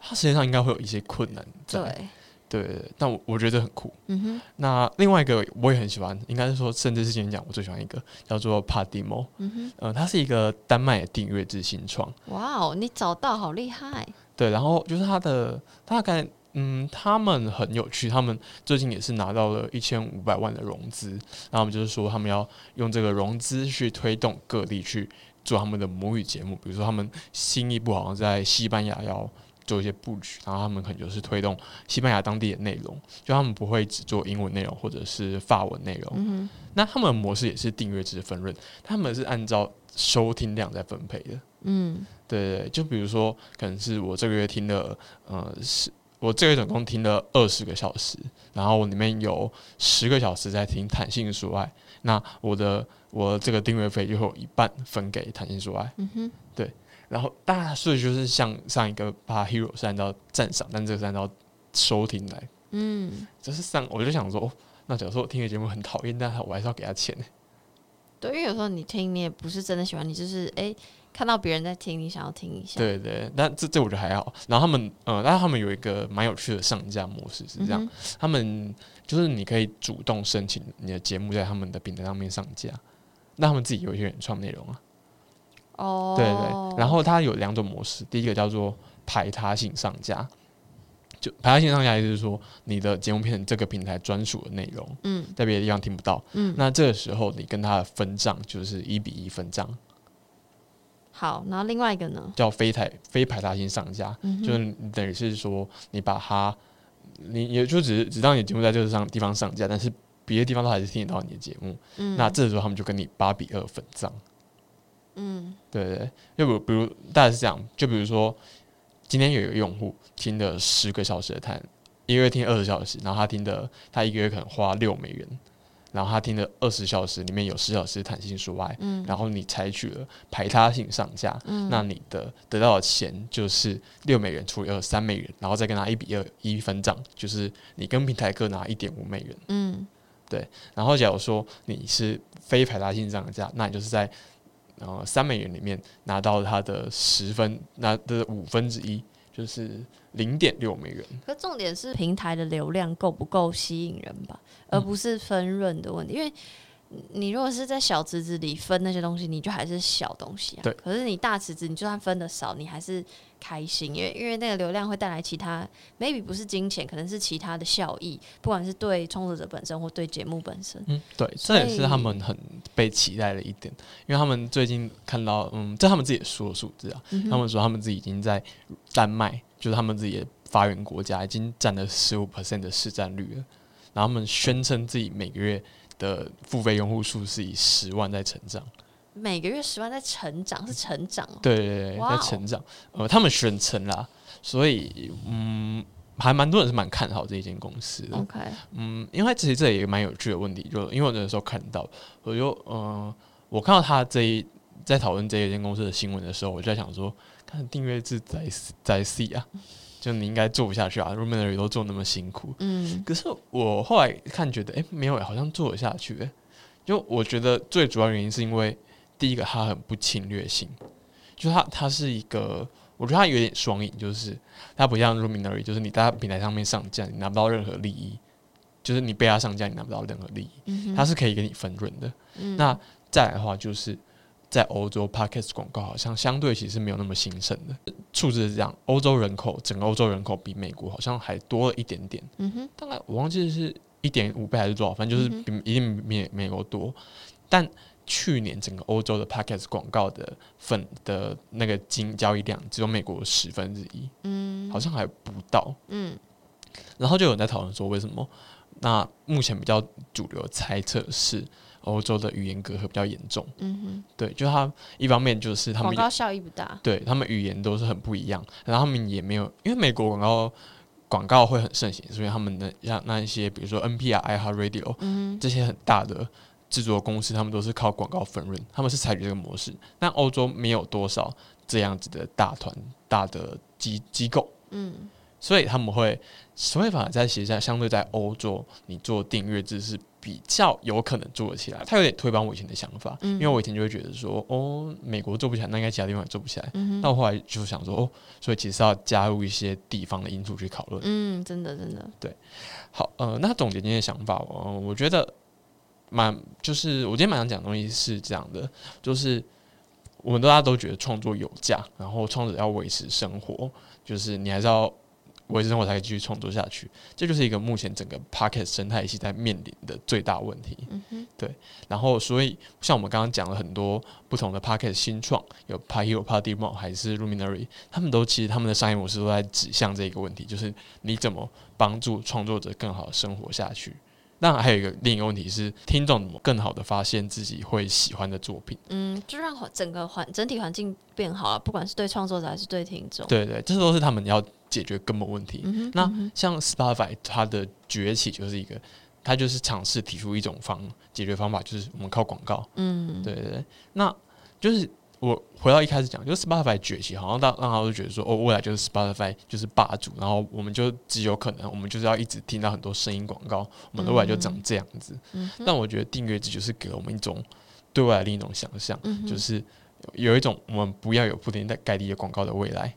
他实践上应该会有一些困难在。对，对对对，但我我觉得很酷。嗯哼，那另外一个我也很喜欢，应该是说，甚至是今天讲我最喜欢一个叫做 Podimo，嗯哼，呃，它是一个丹麦的订阅制新创。哇哦，你找到好厉害，对，然后就是它的大概，嗯，他们很有趣，他们最近也是拿到了一千五百万的融资，然后他们就是说他们要用这个融资去推动各地去做他们的母语节目，比如说他们新一部好像在西班牙要做一些布局，然后他们可能就是推动西班牙当地的内容，就他们不会只做英文内容或者是法文内容。嗯那他们的模式也是订阅制分润，他们是按照收听量在分配的。嗯对对对，就比如说，可能是我这个月听了，呃，是我这个月总共听了二十个小时，然后我里面有十个小时在听弹性说爱，那我的我这个订阅费就会有一半分给弹性说爱，嗯哼，然后当然，所以就是像上一个把 hero 是按照赞赏，但这个是按照收听来，嗯，就是上我就想说，哦，那假如说我听的节目很讨厌，但我还是要给他钱，对，因为有时候你听，你也不是真的喜欢，你就是哎、看到别人在听，你想要听一下，对对，但这这我觉得还好。然后他们，呃，但是他们有一个蛮有趣的上架模式是这样，嗯他们就是你可以主动申请你的节目在他们的平台上面上架，那他们自己有一些原创内容啊，哦，对对。然后它有两种模式，第一个叫做排他性上架，就排他性上架意思是说你的节目变成这个平台专属的内容，嗯。在别的地方听不到，嗯，那这个时候你跟它的分账就是一比一分账，好，然后另外一个呢，叫非台非排他性上架，嗯就是等于是说你把它，你也就只是只让你的节目在这个上地方上架，但是别的地方都还是听得到你的节目。嗯。那这时候他们就跟你八比二分账。嗯。对对对，就比如比如大概是这样，就比如说今天有一个用户听了十个小时的谈，一个月听二十小时，然后他听的他一个月可能花六美元，然后他听的二十小时里面有十小时弹性说爱，嗯。然后你采取了排他性上架，嗯。那你的得到的钱就是六美元除以二三美元，然后再跟他一比二一分账，就是你跟平台各拿一点五美元。嗯。对然后假如说你是非排他性上架，那你就是在呃三美元里面拿到它的十分，拿的五分之一，就是零点六美元。可重点是平台的流量够不够吸引人吧，而嗯不是分润的问题。因为你如果是在小池子里分那些东西，你就还是小东西啊。对可是你大池子，你就算分的少，你还是开心，因为因为那个流量会带来其他，maybe 不是金钱，可能是其他的效益，不管是对创作者本身或对节目本身。嗯，对，这也是他们很被期待的一点，因为他们最近看到，嗯，这他们自己也说的数字啊，嗯他们说他们自己已经在丹麦，就是他们自己的发源国家，已经占了十五 percent 的市占率了。然后他们宣称自己每个月的付费用户数是以十万在成长，每个月十万在成长，是成长哦。对对对，在成长。呃，他们宣称啦，所以嗯，还蛮多人是蛮看好这一间公司的。OK，嗯，因为其实这也蛮有趣的问题，就因为我那时候看到，我就呃，我看到他这一在讨论这一间公司的新闻的时候，我就在想说，看订阅制在在 C 啊，就你应该做不下去啊 r u m a n y 都做那么辛苦。嗯。可是我后来看觉得，哎、没有、好像做得下去、诶。就我觉得最主要原因是因为第一个它很不侵略性，就它它是一个，我觉得它有点双赢，就是它不像 Luminary，就是你在平台上面上架，你拿不到任何利益，就是你被它上架，你拿不到任何利益，嗯它是可以给你分润的。嗯。那再来的话，就是在欧洲 Podcast 广告好像相对其实没有那么兴盛的，数字是这样，欧洲人口整个欧洲人口比美国好像还多了一点点。嗯哼大概我忘记是一点五倍还是多少，反正就是嗯比、一定比美美国多。但去年整个欧洲的 Podcast 广告的份的那个金交易量只有美国十分之一，嗯好像还不到。嗯然后就有人在讨论说为什么？那目前比较主流猜测是欧洲的语言隔阂比较严重。嗯哼，对，就他一方面就是他们广告效益不大。对他们语言都是很不一样，然后他们也没有，因为美国广告广告会很盛行，所以他们的像那一些，比如说 NPR、iHeartRadio 嗯这些很大的制作公司，他们都是靠广告分润，他们是采取这个模式。但欧洲没有多少这样子的大团大的机机构，嗯所以他们会，所以反而在其实在相对在欧洲，你做订阅制是比较有可能做得起来。他有点推翻我以前的想法，嗯因为我以前就会觉得说，哦，美国做不起来，那应该其他地方也做不起来。嗯哼那我后来就想说，哦，所以其实要加入一些地方的因素去讨论。嗯，真的真的。对好，呃，那总结今天的想法，呃，我觉得蛮就是我今天蛮想讲的东西是这样的，就是我们大家都觉得创作有价，然后创作者要维持生活，就是你还是要维持生活才可以继续创作下去，这就是一个目前整个 Pocket 生态系在面临的最大问题。嗯对，然后，所以像我们刚刚讲了很多不同的 Pocket 新创，有 p a Hero、p a d i m o 还是 Luminary，他们都其实他们的商业模式都在指向这个问题，就是你怎么帮助创作者更好的生活下去。当然，还有一个另一个问题是，听众怎么更好的发现自己会喜欢的作品。嗯，就让环整个环整体环境变好了，不管是对创作者还是对听众。对对，这都是他们要解决根本问题。嗯，那嗯像 Spotify 它的崛起就是一个，它就是尝试提出一种方解决方法，就是我们靠广告。嗯，对对对，那就是我回到一开始讲，就是 Spotify 崛起，好像大让他都觉得说，哦，未来就是 Spotify 就是霸主，然后我们就只有可能，我们就是要一直听到很多声音广告，我们的未来就长这样子。嗯但我觉得订阅制就是给我们一种对未来另一种想象，嗯就是有一种我们不要有铺天盖地的广告的未来。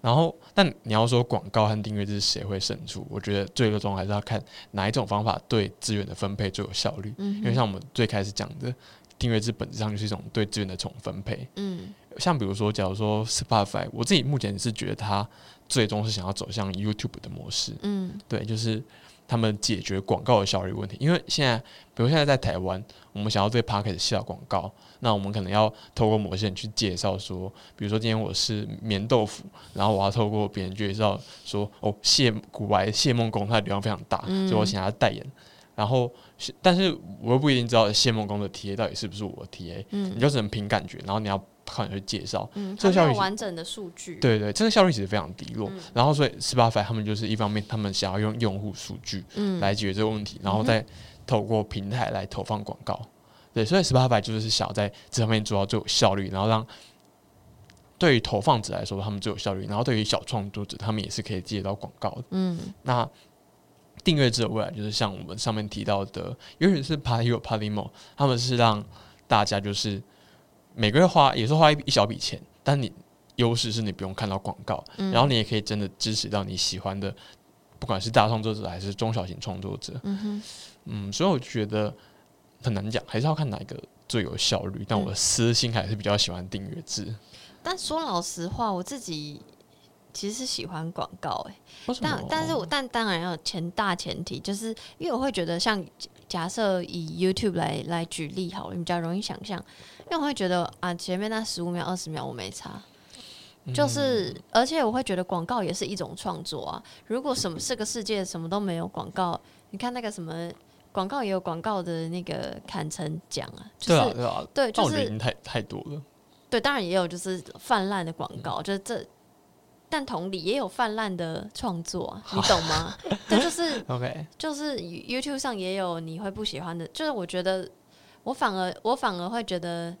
然后，但你要说广告和订阅制谁会胜出？我觉得最终还是要看哪一种方法对资源的分配最有效率。嗯因为像我们最开始讲的，订阅制本质上就是一种对资源的重分配。嗯像比如说，假如说 Spotify，我自己目前是觉得它最终是想要走向 YouTube 的模式，嗯对，就是他们解决广告的效率问题。因为现在，比如现在在台湾，我们想要对 p a r k e t 下广告，那我们可能要透过某些人去介绍说，比如说今天我是棉豆腐，然后我要透过别人介绍说，哦，谢古白谢梦工他的流量非常大，嗯所以我请他代言。然后是，但是我又不一定知道谢梦工的 TA 到底是不是我的 TA，嗯你就只能凭感觉，然后你要靠你去介绍。嗯，这个效率完整的数据。，对对，这个效率其实非常低落。嗯然后所以 Spotify 他们就是一方面，他们想要用用户数据嗯，来解决这个问题，然后再透过平台来投放广告。对，所以 Spotify 就是想要在这方面做到最有效率，然后让对于投放者来说他们最有效率，然后对于小创作者他们也是可以接到广告的。嗯那订阅制的未来就是像我们上面提到的，尤其是 p a r t y p a t y m o 他们是让大家就是每个月花也是花一一小笔钱，但你优势是你不用看到广告，嗯然后你也可以真的支持到你喜欢的，不管是大创作者还是中小型创作者。嗯哼，嗯，所以我觉得很难讲，还是要看哪一个最有效率。但我的私心还是比较喜欢订阅制。但说老实话，我自己其实是喜欢广告、欸，为什么但但是我但当然要有前大前提，就是因为我会觉得像假设以 YouTube 来来举例好了，你比较容易想象，因为我会觉得啊前面那十五秒二十秒我没差。就是，而且我会觉得广告也是一种创作啊。如果什么这个世界什么都没有广告，你看那个什么广告也有广告的那个坎城奖啊，就是对啊对啊，对，就是太太多了。对，当然也有就是泛滥的广告，就是这，但同理也有泛滥的创作啊，你懂吗？对，就是 OK，就是 YouTube 上也有你会不喜欢的，就是我觉得我反而我反而会觉得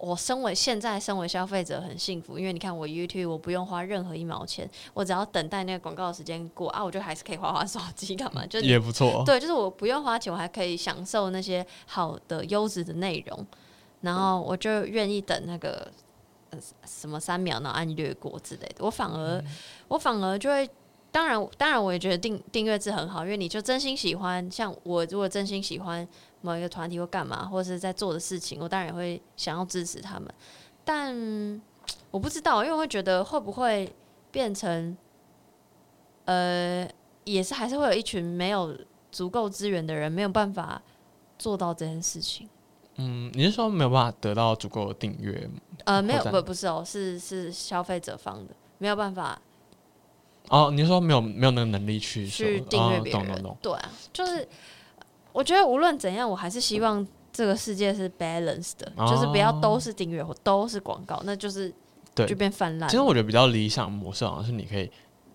我身为现在身为消费者很幸福，因为你看我 YouTube 我不用花任何一毛钱，我只要等待那个广告的时间过啊，我就还是可以花花手机干嘛？就也不错。对，就是我不用花钱，我还可以享受那些好的优质的内容，然后我就愿意等那个呃什么三秒然后按略过之类的，我反而、我反而就会。当然，当然，我也觉得订订阅制很好，因为你就真心喜欢。像我如果真心喜欢某一个团体或干嘛，或者是在做的事情，我当然也会想要支持他们。但我不知道，因为我会觉得会不会变成，呃，也是还是会有一群没有足够资源的人没有办法做到这件事情。嗯，你是说没有办法得到足够的订阅？呃，没有，不不是哦，是是消费者方的没有办法哦，你是说没有没有那个能力去去订阅别人。哦懂懂懂。对啊，就是我觉得无论怎样，我还是希望这个世界是 balanced 的，就是不要都是订阅或都是广告，那就是对就变泛滥其。实我觉得比较理想模式好像是你可以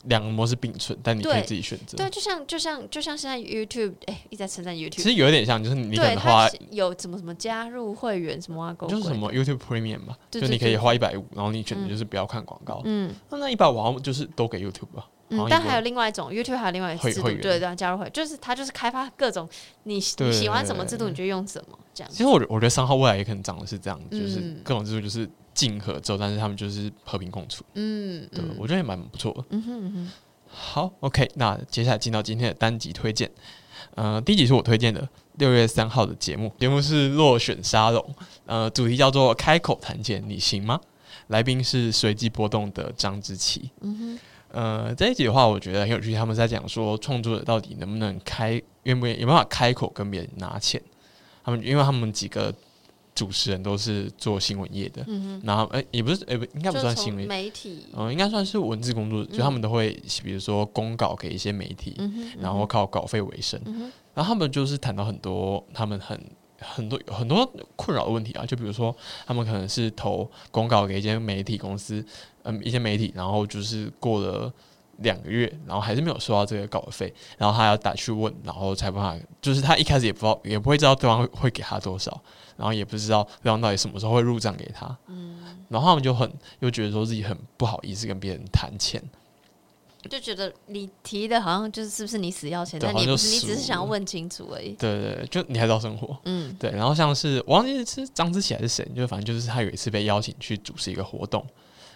两个模式并存，但你可以自己选择。对，就像就像就像现在 YouTube，哎、一直在称赞 YouTube，其实有一点像，就是你可对，能花它有什么什么加入会员什么啊，就是什么 YouTube Premium 吧，就你可以花一百五，然后你选择嗯就是不要看广告。嗯那那一百五好像就是都给 YouTube 吧？嗯但还有另外一种 YouTube 还有另外一个制度，对对，加入会，就是它就是开发各种你你喜欢什么制度，你就用什么这样其。实我觉我觉得三号未来也可能长的是这样，就是嗯各种制度就是竞合之后，但是他们就是和平共处。嗯，对，嗯我觉得也蛮不错的。嗯哼嗯哼，好，OK，那接下来进到今天的单集推荐。呃，第一集是我推荐的六月三号的节目，节目是落选沙龙，呃，主题叫做“开口谈钱，你行吗？”来宾是随机波动的张之琪。嗯哼，呃，这一集的话，我觉得很有趣，他们在讲说创作者到底能不能开，愿不愿意有办法开口跟别人拿钱。他们因为他们几个主持人都是做新闻业的，嗯然后哎、也不是哎、不应该，不算新闻，媒体，嗯、应该算是文字工作者，就他们都会比如说公稿给一些媒体，嗯，然后靠稿费为生。嗯，然后他们就是谈到很多他们很很多很多困扰的问题啊，就比如说他们可能是投公稿给一些媒体公司，嗯，一些媒体，然后就是过了。两个月，然后还是没有收到这个稿费，然后他要打去问，然后才办法，就是他一开始也不知道，也不会知道对方会会给他多少，然后也不知道对方到底什么时候会入账给他，嗯，然后他们就很又觉得说自己很不好意思跟别人谈钱，就觉得你提的好像就是是不是你死要钱，但你不是，你只是想要问清楚而已。对对对，就你还是要生活，嗯。对，然后像是我忘记是张之琪还是谁，就反正就是他有一次被邀请去主持一个活动，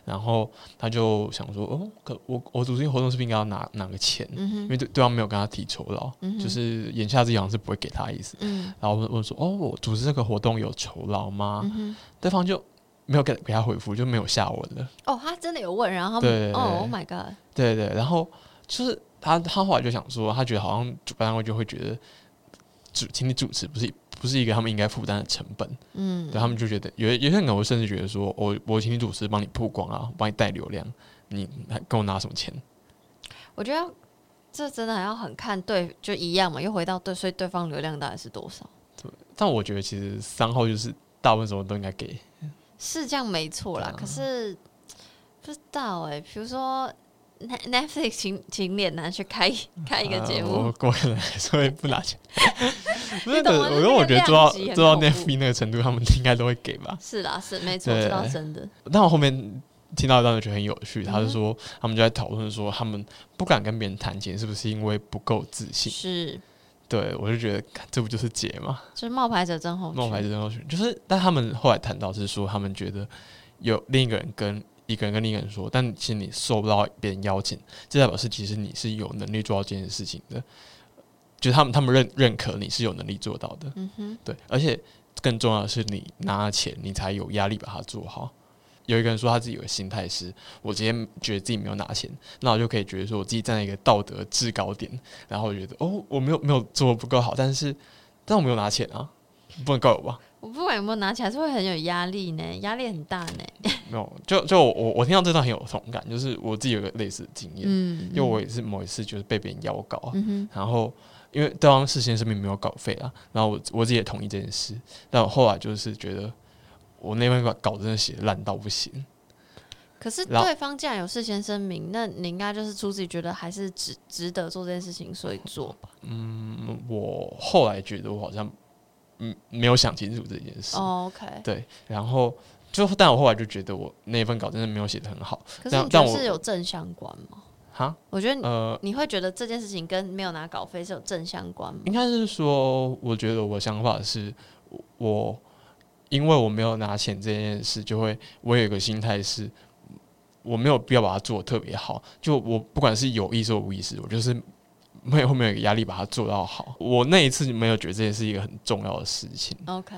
然后他就想说，哦，可我我组织一个活动是不是应该要拿拿个钱？嗯，因为对对方没有跟他提酬劳，嗯就是眼下之意好像是不会给他意思。嗯然后问问说，哦，我组织这个活动有酬劳吗？嗯，对方就没有给给他回复，就没有下文了。哦，他真的有问，然后他对哦，Oh my god，对对，然后就是他他后来就想说，他觉得好像主办单位就会觉得主请你主持不是不是一个他们应该负担的成本。嗯对他们就觉得有有些人可能会甚至觉得说，我我请你主持帮你曝光啊，帮你带流量，你还跟我拿什么钱？我觉得这真的还要很看对，就一样嘛，又回到对，所以对方流量到底是多少？但我觉得其实三号就是大部分时候都应该给，是这样没错啦，啊可是不知道哎、比如说 Netflix 请请脸男去开开一个节呃目，我我可能所以不拿钱。不是，我因为我觉得做到做到 Netflix 那个程度，他们应该都会给吧。是啦，是没错，对这倒真的。但我后面听到一段，我觉得很有趣。他嗯哼就说，他们就在讨论说，他们不敢跟别人谈钱，是不是因为不够自信？是，对我就觉得，这不就是解吗？就是冒牌者症候群。冒牌者症候群，就是，但他们后来谈到是说，他们觉得有另一个人跟一个人跟另一个人说，但其实你受不到别人邀请，这代表是其实你是有能力做到这件事情的，就是他们他们认认可你是有能力做到的，嗯哼，对，而且更重要的是，你拿了钱，你才有压力把它做好。有一个人说他自己有个心态是，我今天觉得自己没有拿钱，那我就可以觉得说我自己站在一个道德制高点，然后我觉得哦，我没有没有做的不够好，但是但我没有拿钱啊，不能怪我吧？我不管有没有拿起来，是会很有压力呢，压力很大呢。没有，就就我我听到这段很有同感，就是我自己有个类似的经验，嗯，因为我也是某一次就是被别人邀稿啊，嗯，然后因为对方事先声明没有稿费啊，然后我我自己也同意这件事，但我后来就是觉得我那份稿真的写得烂到不行，可是对方既然有事先声明，那你应该就是出自己觉得还是值值得做这件事情，所以做吧。嗯，我后来觉得我好像嗯没有想清楚这件事。哦 OK，对，然后就但我后来就觉得我那份稿真的没有写的很好。可是你觉得是有正相关吗？哈，我觉得你呃，你会觉得这件事情跟没有拿稿费是有正相关吗？应该是说，我觉得我想法是，我因为我没有拿钱这件事，就会我有一个心态是，我没有必要把它做的特别好。就我不管是有意识或无意识，我就是没有后面有压力把它做到好。我那一次没有觉得这件事是一个很重要的事情。OK，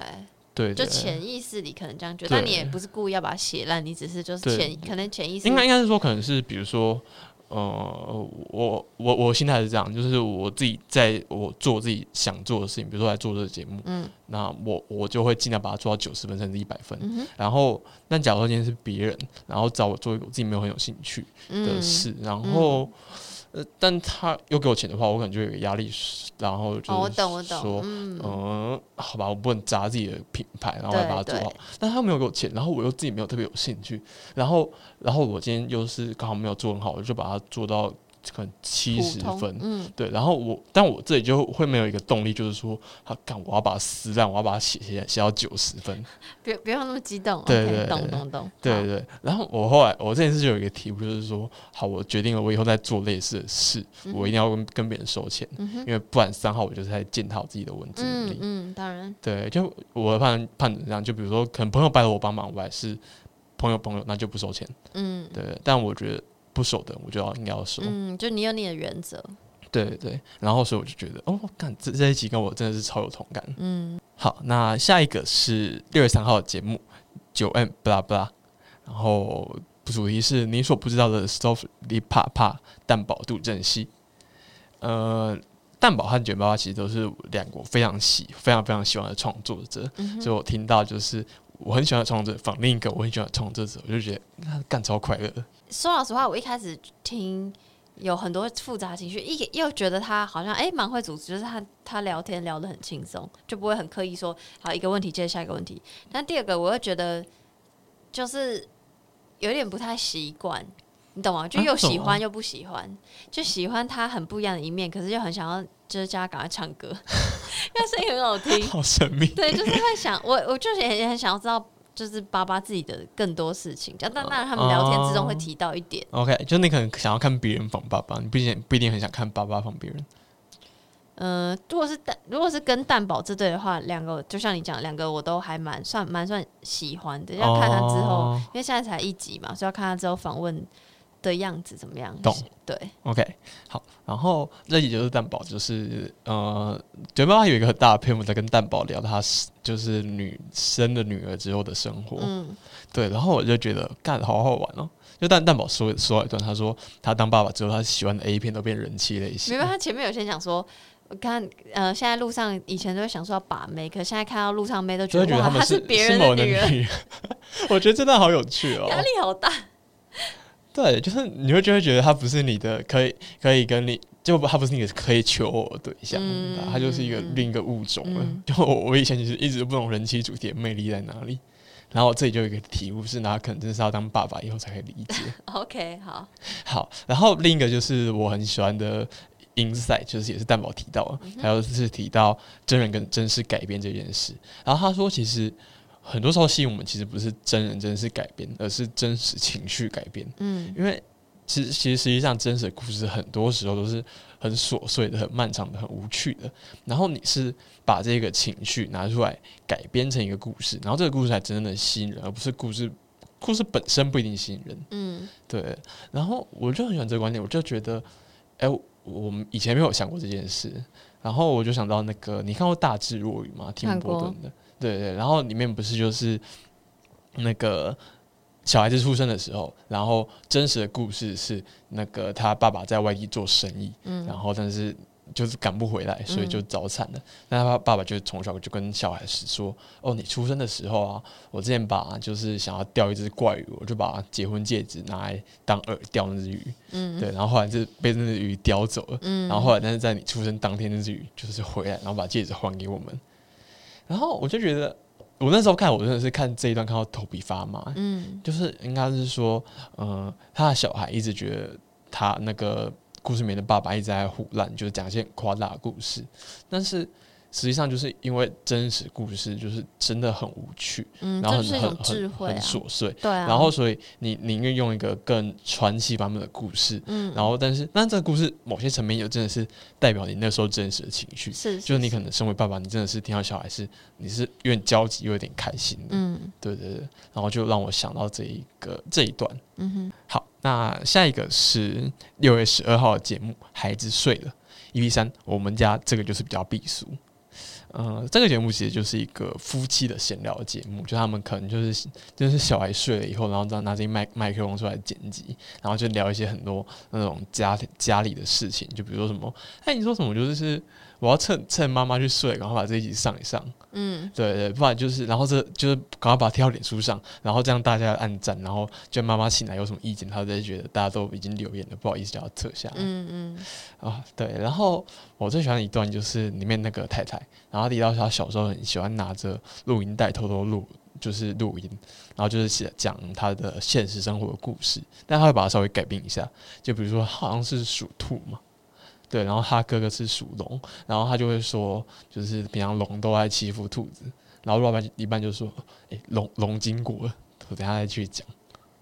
对就对潜意识里可能这样觉得，对但你也不是故意要把它写烂，你只是就是对潜可能潜意识应该应该是说，可能是比如说，呃，我我我心态是这样，就是我自己在我做自己想做的事情，比如说来做这个节目，嗯那我我就会尽量把它做到九十分甚至一百分。嗯然后，但假如说今天是别人，然后找我做一个我自己没有很有兴趣的嗯事，然后。呃，但他又给我钱的话，我可能就有个压力，然后就是哦，我懂我懂，说，嗯嗯，好吧，我不能砸自己的品牌，然后来把它做好。但他没有给我钱，然后我又自己没有特别有兴趣，然后，然后我今天又是刚好没有做很好，我就把它做到可能七十分，嗯对。然后我，但我这里就会没有一个动力，就是说，好干，我要把它撕烂，我要把它写写写到九十分，别不要那么激动对对对懂懂懂，对对对。然后我后来，我这件事就有一个题目，就是说，好，我决定了，我以后再做类似的事，我一定要跟跟别人收钱，嗯因为不然三号我就是在践踏我自己的文字能力嗯。嗯，当然，对，就我的判判断这样，就比如说，可能朋友拜托我帮忙，我还是朋友朋友，那就不收钱。嗯对，但我觉得不熟的，我就要应该要说。嗯，就你有你的原则，对对对，然后所以我就觉得，哦，干这这一集跟我真的是超有同感。嗯好，那下一个是六月三号的节目九 M 布拉布拉，然后主题是你所不知道的 Soft 里帕帕蛋堡杜振熙。呃，蛋堡和卷巴巴其实都是两国非常喜、非常非常喜欢的创作者，嗯所以我听到就是我很喜欢的创作者仿另一个我很喜欢的创作者，我就觉得他干超快乐的。说老实话，我一开始听有很多复杂情绪，一又觉得他好像哎蛮、会组织，就是他他聊天聊得很轻松，就不会很刻意说好一个问题接着下一个问题。但第二个，我又觉得就是有点不太习惯。你懂吗？就又喜欢又不喜欢，就喜欢他很不一样的一面，可是又很想要就是叫他赶快唱歌，因 为声音很好听。好神秘。对，就是会想我，我就是也也很想要知道，就是爸爸自己的更多事情。这样，但当然他们聊天之中会提到一点。OK，就你可能想要看别人仿爸爸，你不一定不一定很想看爸爸仿别人。嗯、如果是蛋，如果是跟蛋宝这对的话，两个就像你讲，两个我都还蛮算蛮算喜欢的。要看他之后，哦因为现在才一集嘛，所以要看他之后访问的样子怎么样。懂对，OK，好，然后这集就是蛋宝，就是呃，卷爸爸有一个很大的篇幅在跟蛋宝聊他是就是女生的女儿之后的生活，嗯对，然后我就觉得干好好玩哦。就蛋蛋宝说说了一段，他说他当爸爸之后，他喜欢的 A 片都变人气类型没有。他前面有些讲说。我看，呃，现在路上以前都会想说要把妹，可是现在看到路上妹都觉得她是别人的女 我觉得真的好有趣哦。压力好大。对，就是你会就会觉得他不是你的，可以可以跟你，就他不是你的可以求偶的对象，嗯他就是一个嗯另一个物种了。嗯 就我我以前其实一直不懂人妻主题的魅力在哪里，然后这里就有一个体悟是，那可能真是要当爸爸以后才可以理解。OK，好，好，然后另一个就是我很喜欢的 insight，就是也是蛋宝提到的，还有是提到真人跟真实改编这件事。然后他说，其实很多时候吸引我们其实不是真人真事改编，而是真实情绪改编。嗯因为其实其实实际上真实的故事很多时候都是很琐碎的、很漫长的、很无趣的。然后你是把这个情绪拿出来改编成一个故事，然后这个故事才真正的吸引人，而不是故事故事本身不一定吸引人。嗯对，然后我就很喜欢这个观点，我就觉得，哎、我们以前没有想过这件事，然后我就想到那个，你看过《大智若愚》吗？提姆看过波顿的，对对，然后里面不是就是那个小孩子出生的时候，然后真实的故事是那个他爸爸在外地做生意，嗯然后但是就是赶不回来，所以就早产了。那、他爸爸就从小就跟小孩子说：“哦，你出生的时候啊，我之前把就是想要钓一只怪鱼，我就把结婚戒指拿来当饵钓那只鱼，嗯对，然后后来就被那只鱼叼走了。嗯然后后来，但是在你出生当天，那只鱼就是回来，然后把戒指还给我们。然后我就觉得，我那时候看，我真的是看这一段看到头皮发麻，嗯就是应该是说，嗯、他的小孩一直觉得他那个故事里面的爸爸一直在胡乱，就是讲一些很夸大的故事。但是实际上就是因为真实故事就是真的很无趣，嗯，然后很很很很智慧啊，琐碎，对啊，然后所以你宁愿用一个更传奇版本的故事，嗯，然后但是那这个故事某些层面有真的是代表你那时候真实的情绪，是就是你可能身为爸爸，你真的是听到小孩是你是有点焦急，又有点开心的，嗯。对对对，然后就让我想到这一个这一段。嗯哼，好，那下一个是六月十二号的节目，孩子睡了，EP 三，我们家这个就是比较避俗。嗯，这个节目其实就是一个夫妻的闲聊节目，就他们可能就是就是小孩睡了以后，然后这样拿着麦麦克风出来剪辑，然后就聊一些很多那种家庭家里的事情，就比如说什么，哎，你说什么就是我要趁趁妈妈去睡，然后把这一集上一上，嗯，对对，不然就是，然后这就是赶快把它贴到脸书上，然后这样大家按赞，然后就妈妈醒来有什么意见，她就会觉得大家都已经留言了，不好意思，就要撤下来。嗯嗯，啊，对。然后我最喜欢的一段就是里面那个太太，然后提到她小时候很喜欢拿着录音带偷偷录，就是录音，然后就是写讲她的现实生活的故事，但她会把它稍微改变一下，就比如说好像是属兔嘛。对，然后他哥哥是属龙，然后他就会说，就是平常龙都爱欺负兔子，然后老板一般就说，诶，龙龙经过了，我等下再去讲，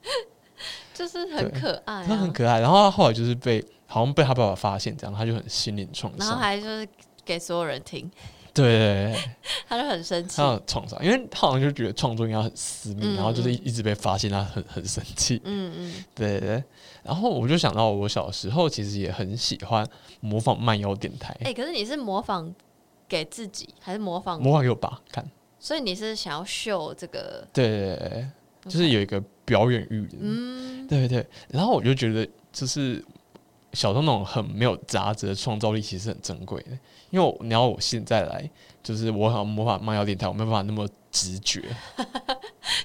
就是很可爱、啊，他很可爱。然后他后来就是被好像被他爸爸发现，这样他就很心灵创伤然后，还就是给所有人听，对。对对，他就很生气。他，有创伤，因为他好像就觉得创作应该很私密，嗯然后就是一直被发现，他很很生气，嗯嗯，对对。对。然后我就想到我小时候其实也很喜欢模仿慢摇电台，哎、可是你是模仿给自己，还是模仿？模仿给我爸看，所以你是想要秀这个，对对对对，就是有一个表演欲，嗯，对对对，然后我就觉得，就是小时候那种很没有杂质的创造力，其实很珍贵的。因为你要我现在来，就是我好像模仿慢摇电台，我没办法那么直觉。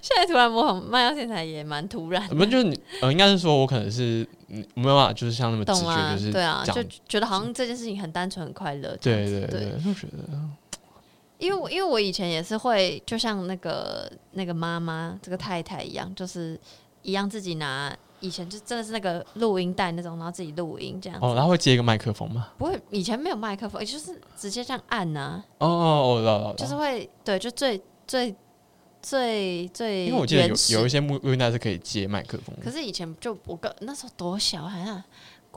现在突然模仿慢摇电台也蛮突然的，不就是你呃，应该是说我可能是嗯没有办法，就是像那么直觉，就是对啊，就觉得好像这件事情很单纯、很快乐对对对，就觉得因为我因为我以前也是会，就像那个那个妈妈这个太太一样，就是一样自己拿以前就真的是那个录音带那种，然后自己录音这样子。哦，然后会接一个麦克风吗。不会，以前没有麦克风，就是直接这样按呐、哦哦，我知道，知道就是会对，就最最最最因为我记得有有一些录录音带是可以接麦克风的。可是以前就我个那时候多小，好像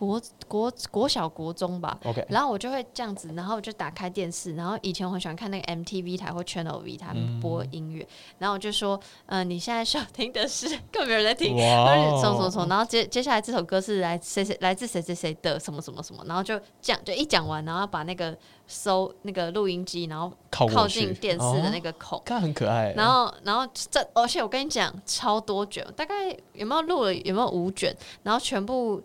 国国国小国中吧，OK，然后我就会这样子，然后我就打开电视，然后以前我很喜欢看那个 MTV 台或 Channel V 他们播音乐，然后我就说，嗯、你现在收听的是，根本没有人在听，哇然后哦什么什么什么，然后接接下来这首歌是来谁谁来自谁谁谁的什么什么什么，然后就讲就一讲完，然后把那个收那个录音机，然后靠近电视的那哦个孔。看很可爱。然后，然后这，而且我跟你讲，超多卷，大概有没有录了？有没有五卷？然后全部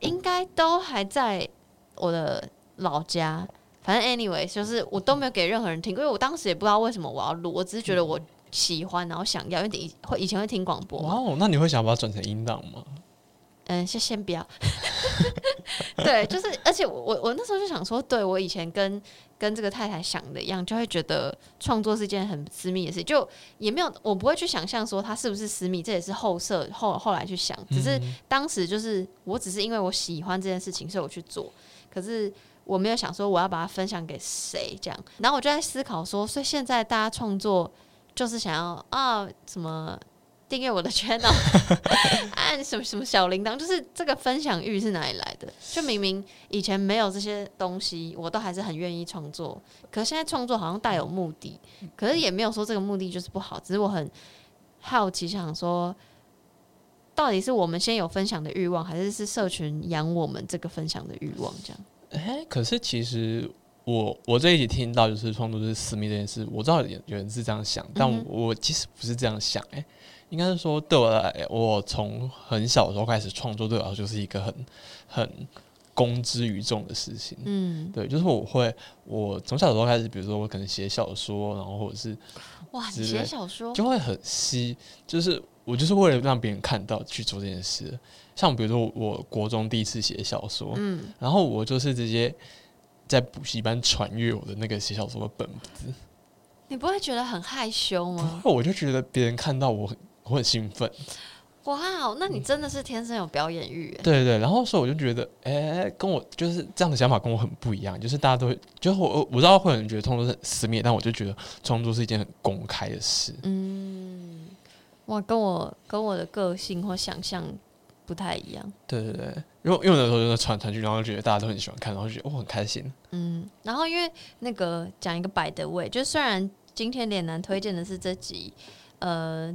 应该都还在我的老家。反正 anyway，就是我都没有给任何人听，因为我当时也不知道为什么我要录，我只是觉得我喜欢，然后想要，因为以会以前会听广播。哇哦，那你会想把它转成音档吗？嗯，先先不要。对，就是，而且我我我那时候就想说，对我以前跟跟这个太太想的一样，就会觉得创作是一件很私密的事，就也没有，我不会去想象说它是不是私密，这也是后设后后来去想，只是当时就是我只是因为我喜欢这件事情，所以我去做，可是我没有想说我要把它分享给谁这样，然后我就在思考说，所以现在大家创作就是想要啊什么。订阅我的 channel，按什么什么小铃铛，就是这个分享欲是哪里来的？就明明以前没有这些东西，我都还是很愿意创作。可是现在创作好像带有目的，可是也没有说这个目的就是不好，只是我很好奇，想说，到底是我们先有分享的欲望，还是是社群养我们这个分享的欲望？这样，哎、可是其实我我这一集听到就是创作是私密这件事，我知道有有人是这样想，但嗯我,、我其实不是这样想、哎，应该是说对我来，我从很小的时候开始创作，对我来说就是一个很很公之于众的事情。嗯，对，就是我会，我从小的时候开始，比如说我可能写小说，然后或者是哇，你写小说，就会很吸，就是我就是为了让别人看到去做这件事。像比如说我国中第一次写小说，嗯，然后我就是直接在补习班传阅我的那个写小说的本子，你不会觉得很害羞吗？我就觉得别人看到我很我很兴奋，哇，那你真的是天生有表演欲耶，对对，然后所以我就觉得，哎、跟我就是这样的想法跟我很不一样，就是大家都会，就是我我知道会有人觉得创作是很私密，但我就觉得创作是一件很公开的事。嗯，哇，跟我跟我的个性或想象不太一样。对对对，因为因为我那时候就是传传剧，然后就觉得大家都很喜欢看，然后就觉得我、哦很开心。嗯，然后因为那个讲一个摆的位，就虽然今天脸男推荐的是这集，呃，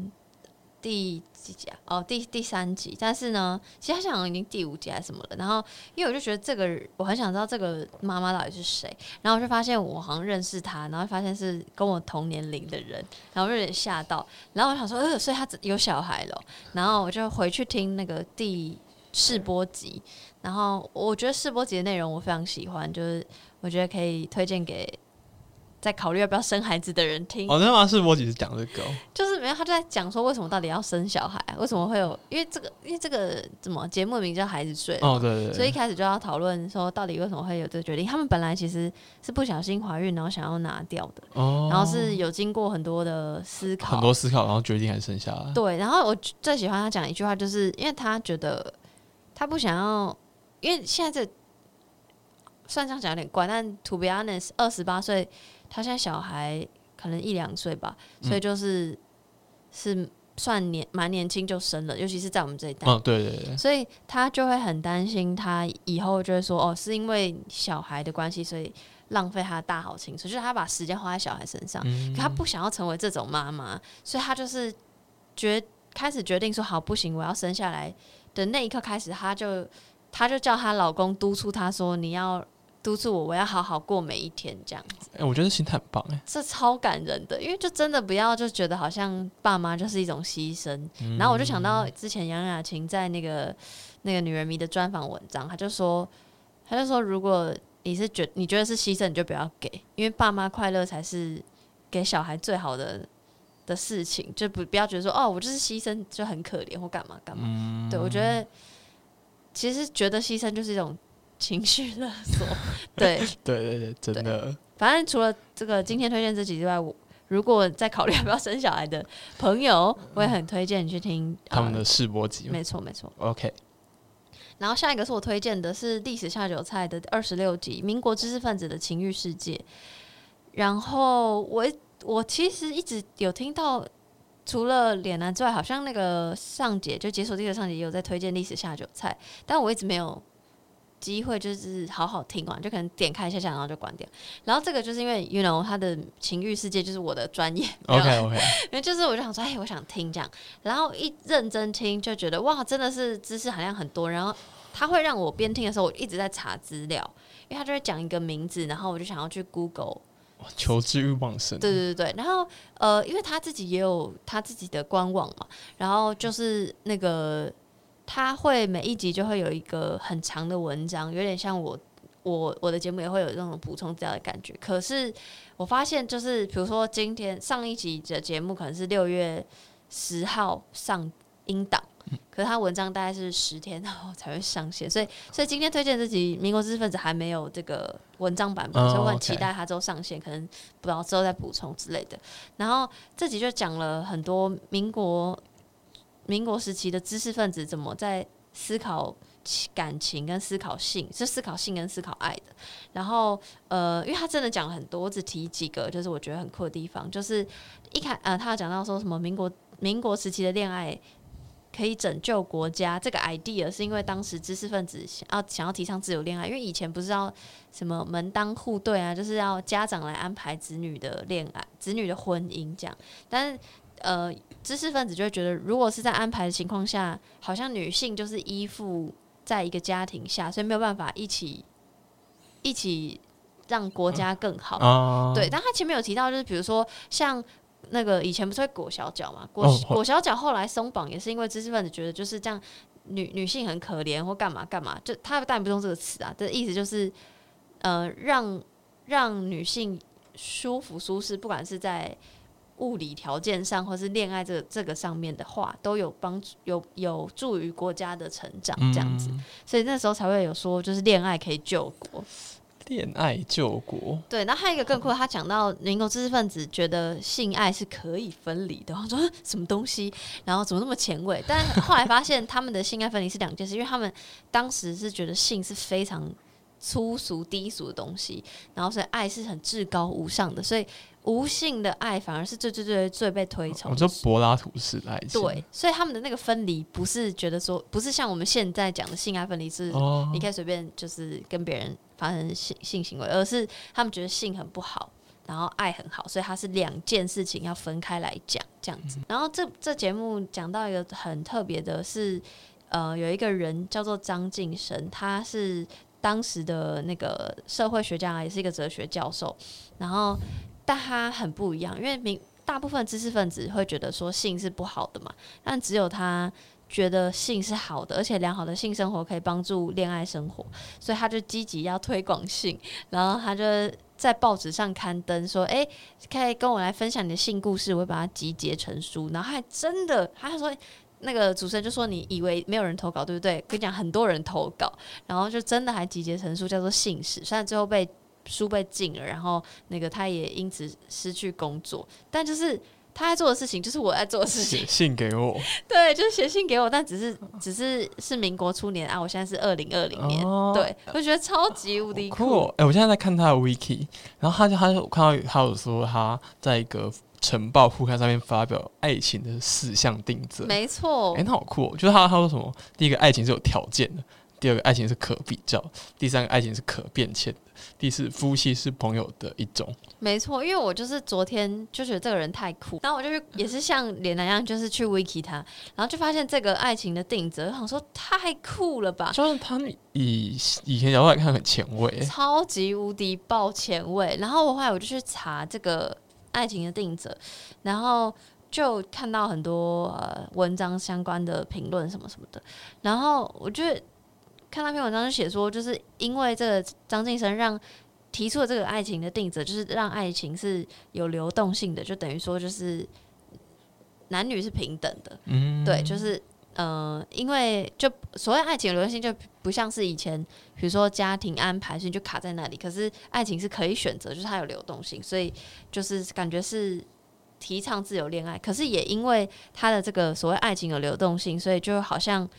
第几集啊？哦，第第三集，但是呢，其实他好像已经第五集还是什么了。然后因为我就觉得这个我很想知道这个妈妈到底是谁，然后我就发现我好像认识她，然后发现是跟我同年龄的人，然后就有点吓到，然后我想说，呃，所以他有小孩了，然后我就回去听那个第试播集，然后我觉得试播集的内容我非常喜欢，就是我觉得可以推荐给在考虑要不要生孩子的人听。哦，那吗？是我只是讲这个哦、就是没有，他就在讲说为什么到底要生小孩、啊，为什么会有？因为这个，因为这个怎么节目名叫《孩子睡》哦，对对对，所以一开始就要讨论说到底为什么会有这个决定。他们本来其实是不小心怀孕，然后想要拿掉的，哦，然后是有经过很多的思考，很多思考，然后决定还是生下来。对，然后我最喜欢他讲一句话，就是因为他觉得他不想要，因为现在这虽然这样讲有点怪，但 to be honest，二十八岁，他现在小孩可能一两岁吧，所以就是、是算年蛮年轻就生了，尤其是在我们这一代。嗯，对对对，所以他就会很担心，他以后就会说哦，是因为小孩的关系，所以浪费他的大好青春，就是他把时间花在小孩身上。嗯可他不想要成为这种妈妈，所以他就是决开始决定说好不行，我要生下来的那一刻开始，他就他就叫她老公督促她说你要督促我，我要好好过每一天这样子，哎、我觉得心态很棒哎。这超感人的，因为就真的不要就觉得好像爸妈就是一种牺牲，嗯。然后我就想到之前杨雅琴在那个那个女人迷的专访文章，她就说，她就说，如果你是觉你觉得是牺牲，你就不要给，因为爸妈快乐才是给小孩最好的的事情，就不不要觉得说哦，我就是牺牲就很可怜或干嘛干嘛。嗯。对我觉得其实觉得牺牲就是一种情绪勒索，对，对对对，真的，反正除了这个今天推荐这集之外，我如果在考虑要不要生小孩的朋友，我也很推荐你去听呃他们的试播集。没错没错。OK，然后下一个是我推荐的是历史下酒菜的二十六集《民国知识分子的情欲世界》。然后我我其实一直有听到，除了脸男之外，好像那个上姐就解锁地的上姐也有在推荐历史下酒菜，但我一直没有机会就是好好听完，就可能点开一下下，然后就关掉。然后这个就是因为 you know 他的情欲世界就是我的专业 OK OK，因为就是我就想说，哎，我想听这样，然后一认真听就觉得哇，真的是知识含量很多。然后他会让我边听的时候，我一直在查资料，因为他就会讲一个名字，然后我就想要去 Google。求知欲旺盛。对对对对，然后呃，因为他自己也有他自己的官网嘛，然后就是那个他会每一集就会有一个很长的文章，有点像我我我的节目也会有这种补充资料的感觉。可是我发现，就是比如说今天上一集的节目可能是六月十号上音档。可是他文章大概是十天后才会上线，所以所以今天推荐这集《民国知识分子》还没有这个文章版本，哦所以我很期待他之后上线，可能不知道之后再补充之类的。然后这集就讲了很多民国民国时期的知识分子怎么在思考感情跟思考性，是思考性跟思考爱的。然后呃，因为他真的讲了很多，我只提几个，就是我觉得很酷的地方，就是一开呃，他有讲到说什么民国民国时期的恋爱。可以拯救国家这个 idea 是因为当时知识分子想要想要提倡自由恋爱，因为以前不是要什么门当户对啊，就是要家长来安排子女的恋爱、子女的婚姻这样。但是呃，知识分子就会觉得，如果是在安排的情况下，好像女性就是依附在一个家庭下，所以没有办法一起一起让国家更好。啊，对，但他前面有提到，就是比如说像那个以前不是会裹小脚嘛，裹哦裹小脚后来松绑也是因为知识分子觉得就是这样，女女性很可怜或干嘛干嘛，就他当然不用这个词啊，这意思就是呃让让女性舒服舒适，不管是在物理条件上或是恋爱这个这个上面的话，都有帮助有有助于国家的成长这样子，嗯所以那时候才会有说就是恋爱可以救国。恋爱救国，对，然后还有一个更酷，他讲到民国知识分子觉得性爱是可以分离的，我说什么东西，然后怎么那么前卫？但后来发现他们的性爱分离是两件事，因为他们当时是觉得性是非常粗俗低俗的东西，然后所以爱是很至高无上的，所以无性的爱反而是最最最最被推崇我的。说柏拉图式的爱情，对，所以他们的那个分离不是觉得说，不是像我们现在讲的性爱分离是哦你可以随便就是跟别人发生性性行为，而是他们觉得性很不好，然后爱很好，所以它是两件事情要分开来讲这样子。然后这这节目讲到一个很特别的是，呃，有一个人叫做张晋生，他是当时的那个社会学家，也是一个哲学教授，然后但他很不一样，因为民大部分知识分子会觉得说性是不好的嘛，但只有他觉得性是好的，而且良好的性生活可以帮助恋爱生活，所以他就积极要推广性，然后他就在报纸上刊登说：“哎、可以跟我来分享你的性故事，我会把它集结成书。”然后还真的，他还说。那个主持人就说：“你以为没有人投稿，对不对？跟你讲，很多人投稿，然后就真的还集结成书，叫做《信史》。虽然最后被书被禁了，然后那个他也因此失去工作，但就是他在做的事情，就是我在做的事情。写。信给我，对，就是写信给我，但只是只是是民国初年啊，我现在是二零二零年，哦。对我觉得超级无敌酷。哦！哎、我现在在看他的 wiki，然后他就他就我看到他有说他在一个晨报副刊上面发表爱情的四项定则，没错。哎、，那好酷、哦！就是他他说什么，第一个爱情是有条件的，第二个爱情是可比较，第三个爱情是可变迁的，第四夫妻是朋友的一种。没错，因为我就是昨天就觉得这个人太酷，然后我就去也是像脸男一样，就是去 wiki 他，然后就发现这个爱情的定则，我想说太酷了吧，就是他们以以前角度来看很前卫，超级无敌爆前卫。然后我后来我就去查这个爱情的定则，然后就看到很多呃文章相关的评论什么什么的，然后我就看那篇文章就写说，就是因为这个张晋生让。提出了这个爱情的定则，就是让爱情是有流动性的，就等于说就是男女是平等的，嗯，对，就是呃，因为就所谓爱情的流动性，就不像是以前，比如说家庭安排，所以就卡在那里。可是爱情是可以选择，就是它有流动性，所以就是感觉是提倡自由恋爱。可是也因为他的这个所谓爱情有流动性，所以就好像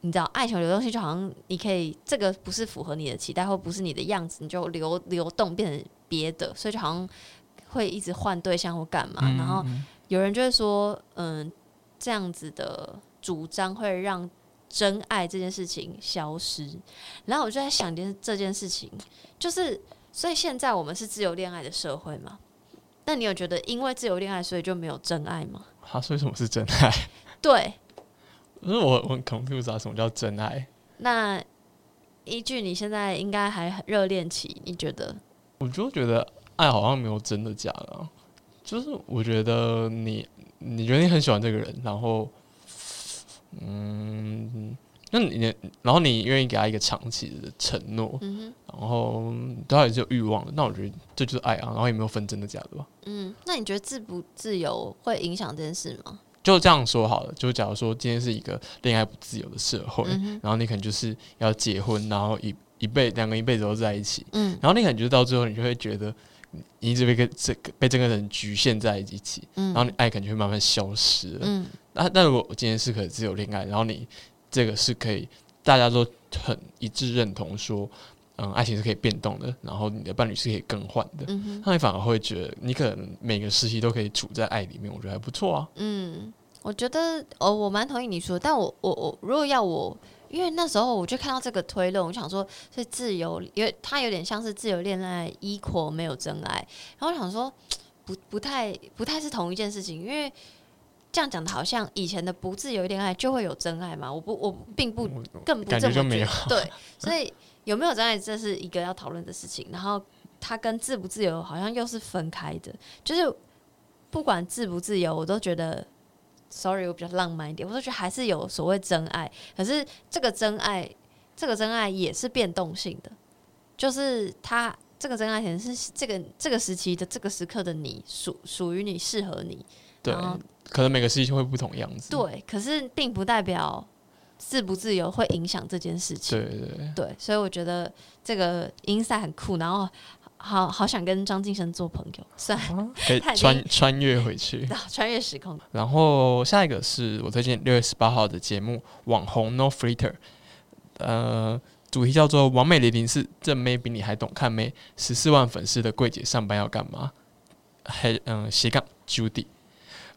你知道，爱情流动性就好像你可以这个不是符合你的期待，或不是你的样子，你就流流动变成别的，所以就好像会一直换对象或干嘛，嗯然后。有人就会说，嗯，这样子的主张会让真爱这件事情消失。然后我就在想件这件事情，就是所以现在我们是自由恋爱的社会嘛？那你有觉得因为自由恋爱，所以就没有真爱吗？他说什么是真爱？对，可是我我很 confused 啊，什么叫真爱？那依据你现在应该还很热恋期，你觉得？我就觉得爱好像没有真的假的啊、就是我觉得你你觉得你很喜欢这个人，然后嗯，那你然后你愿意给他一个长期的承诺，嗯然后对他也是有欲望的，那我觉得这就是爱啊，然后也没有分真的假的吧。哼，嗯，那你觉得自不自由会影响这件事吗？就这样说好了，就假如说今天是一个恋爱不自由的社会，嗯，然后你可能就是要结婚，然后一一辈两个人一辈子都在一起，嗯然后你可能就是到最后，你就会觉得你一直被跟这个被这个人局限在一起，嗯，然后你爱可能就会慢慢消失了。嗯那那如果我今天是可以自由恋爱，然后你这个是可以大家都很一致认同说，嗯，爱情是可以变动的，然后你的伴侣是可以更换的，嗯哼。那你反而会觉得你可能每个时期都可以处在爱里面，我觉得还不错啊。嗯，我觉得哦，我蛮同意你说，但我我我如果要我，因为那时候我就看到这个推论，我想说，是自由，因为它有点像是自由恋爱 equal 没有真爱，然后我想说，不不太不太是同一件事情，因为这样讲的好像以前的不自由恋爱就会有真爱嘛，我不我并不更不这么觉得，对，所以有没有真爱这是一个要讨论的事情，然后它跟自不自由好像又是分开的，就是不管自不自由，我都觉得，sorry，我比较浪漫一点，我都觉得还是有所谓真爱，可是这个真爱，这个真爱也是变动性的，就是他这个真爱可能是这个这个时期的这个时刻的你属属于你适合你，对，可能每个时期会不同样子。对，可是并不代表自不自由会影响这件事情。对对对，对，所以我觉得这个 insight 很酷，然后好好想跟张晋生做朋友，虽然可以 穿穿越回去。穿越时空。然后下一个是我推荐六月十八号的节目《网红 No Filter》，呃，主题叫做“完美零零四正妹比你还懂看妹，十四万粉丝的柜姐上班要干嘛？”还嗯斜杠 Judy，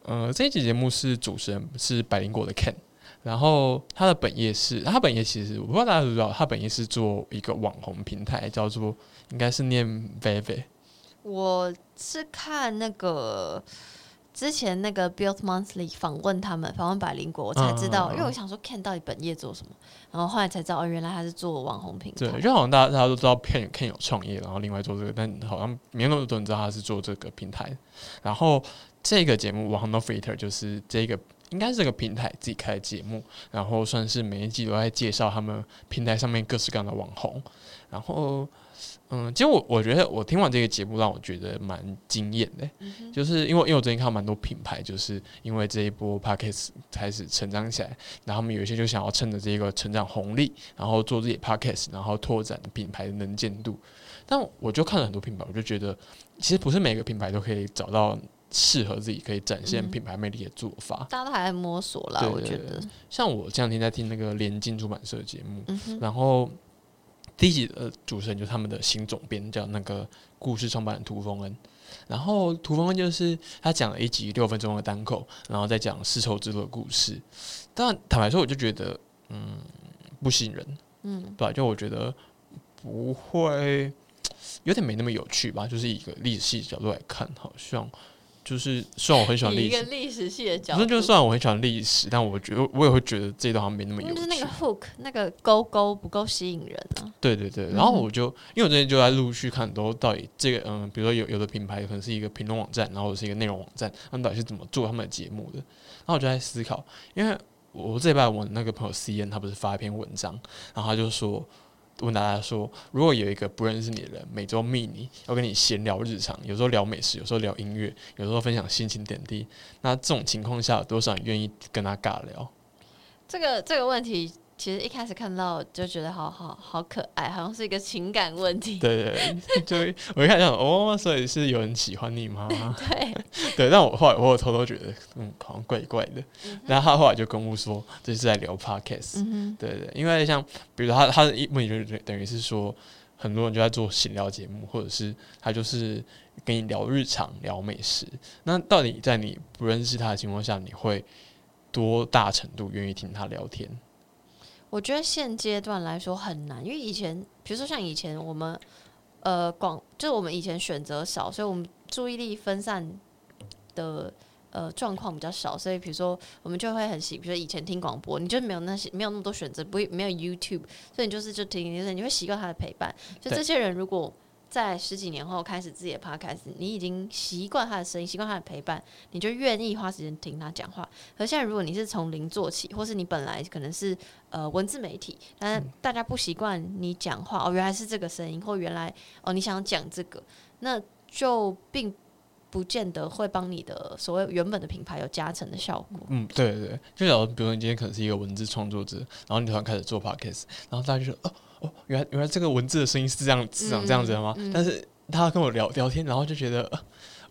呃，这一集节目是主持人是百灵果的 Ken，然后他的本业是，他本业其实我不知道大家知不知道，他本业是做一个网红平台，叫做应该是念 Vivi 我是看那个之前那个 Build Monthly 访问他们，访问百灵果，我才知道，因为我想说 Ken 到底本业做什么，然后后来才知道，哦，原来他是做网红平台。对，就好像大家大家都知道 Ken Ken 有创业，然后另外做这个，但好像没有那么多人知道他是做这个平台。然后这个节目《网红 No Filter》就是这个应该是这个平台自己开的节目，然后算是每一季都在介绍他们平台上面各式各样的网红。然后，嗯，其实我我觉得我听完这个节目，让我觉得蛮惊艳的，就是因为因为我最近看到蛮多品牌，就是因为这一波 Podcast 开始成长起来，然后他们有一些就想要趁着这个成长红利，然后做自己的 Podcast，然后拓展品牌的能见度。但我就看了很多品牌，我就觉得其实不是每个品牌都可以找到适合自己可以展现品牌魅力的做法。大家都还在摸索啦，我觉得。像我这两天在听那个联经出版社的节目，嗯，然后第一集的主持人就是他们的新总编，叫那个故事创办人涂峰恩。然后涂峰恩就是他讲了一集六分钟的单口，然后再讲丝绸之路的故事。但坦白说，我就觉得嗯不吸引人，嗯，对吧、就我觉得不会有点没那么有趣吧。就是以一个历史系角度来看，好像就是虽然我很喜欢以一个历史，历史系的角度，不是就虽然我很喜欢历史，但我觉得我也会觉得这一段好像没那么有趣。就是那个 hook 那个勾勾不够吸引人啊。对对对，嗯然后我就、因为我最近就在陆续看很多到底这个嗯，比如说有有的品牌可能是一个评论网站，然后是一个内容网站，他们到底是怎么做他们的节目的？然后我就在思考，因为我这礼拜我那个朋友 C N 他不是发一篇文章，然后他就说问大家说，如果有一个不认识你的人每周密你，要跟你闲聊日常，有时候聊美食，有时候聊音乐，有时候分享心情点滴，那这种情况下，有多少人愿意跟他尬聊？这个这个问题，其实一开始看到就觉得好好好可爱，好像是一个情感问题。对对对，就我一看想哦，所以是有人喜欢你吗？对，对，但我后来我有偷偷觉得，嗯，好像怪怪的。然后他后来就跟我说，这是在聊 podcast。嗯对对，因为像比如他他的一问题就是等于是说，很多人就在做闲聊节目，或者是他就是跟你聊日常、聊美食。那到底在你不认识他的情况下，你会多大程度愿意听他聊天？我觉得现阶段来说很难，因为以前，比如说像以前我们，呃，广就是我们以前选择少，所以我们注意力分散的呃状况比较少，所以比如说我们就会很习，比如说以前听广播，你就没有那些没有那么多选择，不会没有 YouTube，所以你就是就听就是，你会习惯他的陪伴。就对这些人如果在十几年后开始自己的 podcast，你已经习惯他的声音，习惯他的陪伴，你就愿意花时间听他讲话。可现在如果你是从零做起，或是你本来可能是呃文字媒体，但大家不习惯你讲话哦，原来是这个声音，或原来哦你想讲这个，那就并不见得会帮你的所谓原本的品牌有加成的效果。嗯，对对对，就假如比如说你今天可能是一个文字创作者，然后你突然开始做 podcast，然后大家就说哦哦，原来原来这个文字的声音是这样是长这样子的吗？嗯嗯但是他跟我聊聊天，然后就觉得、呃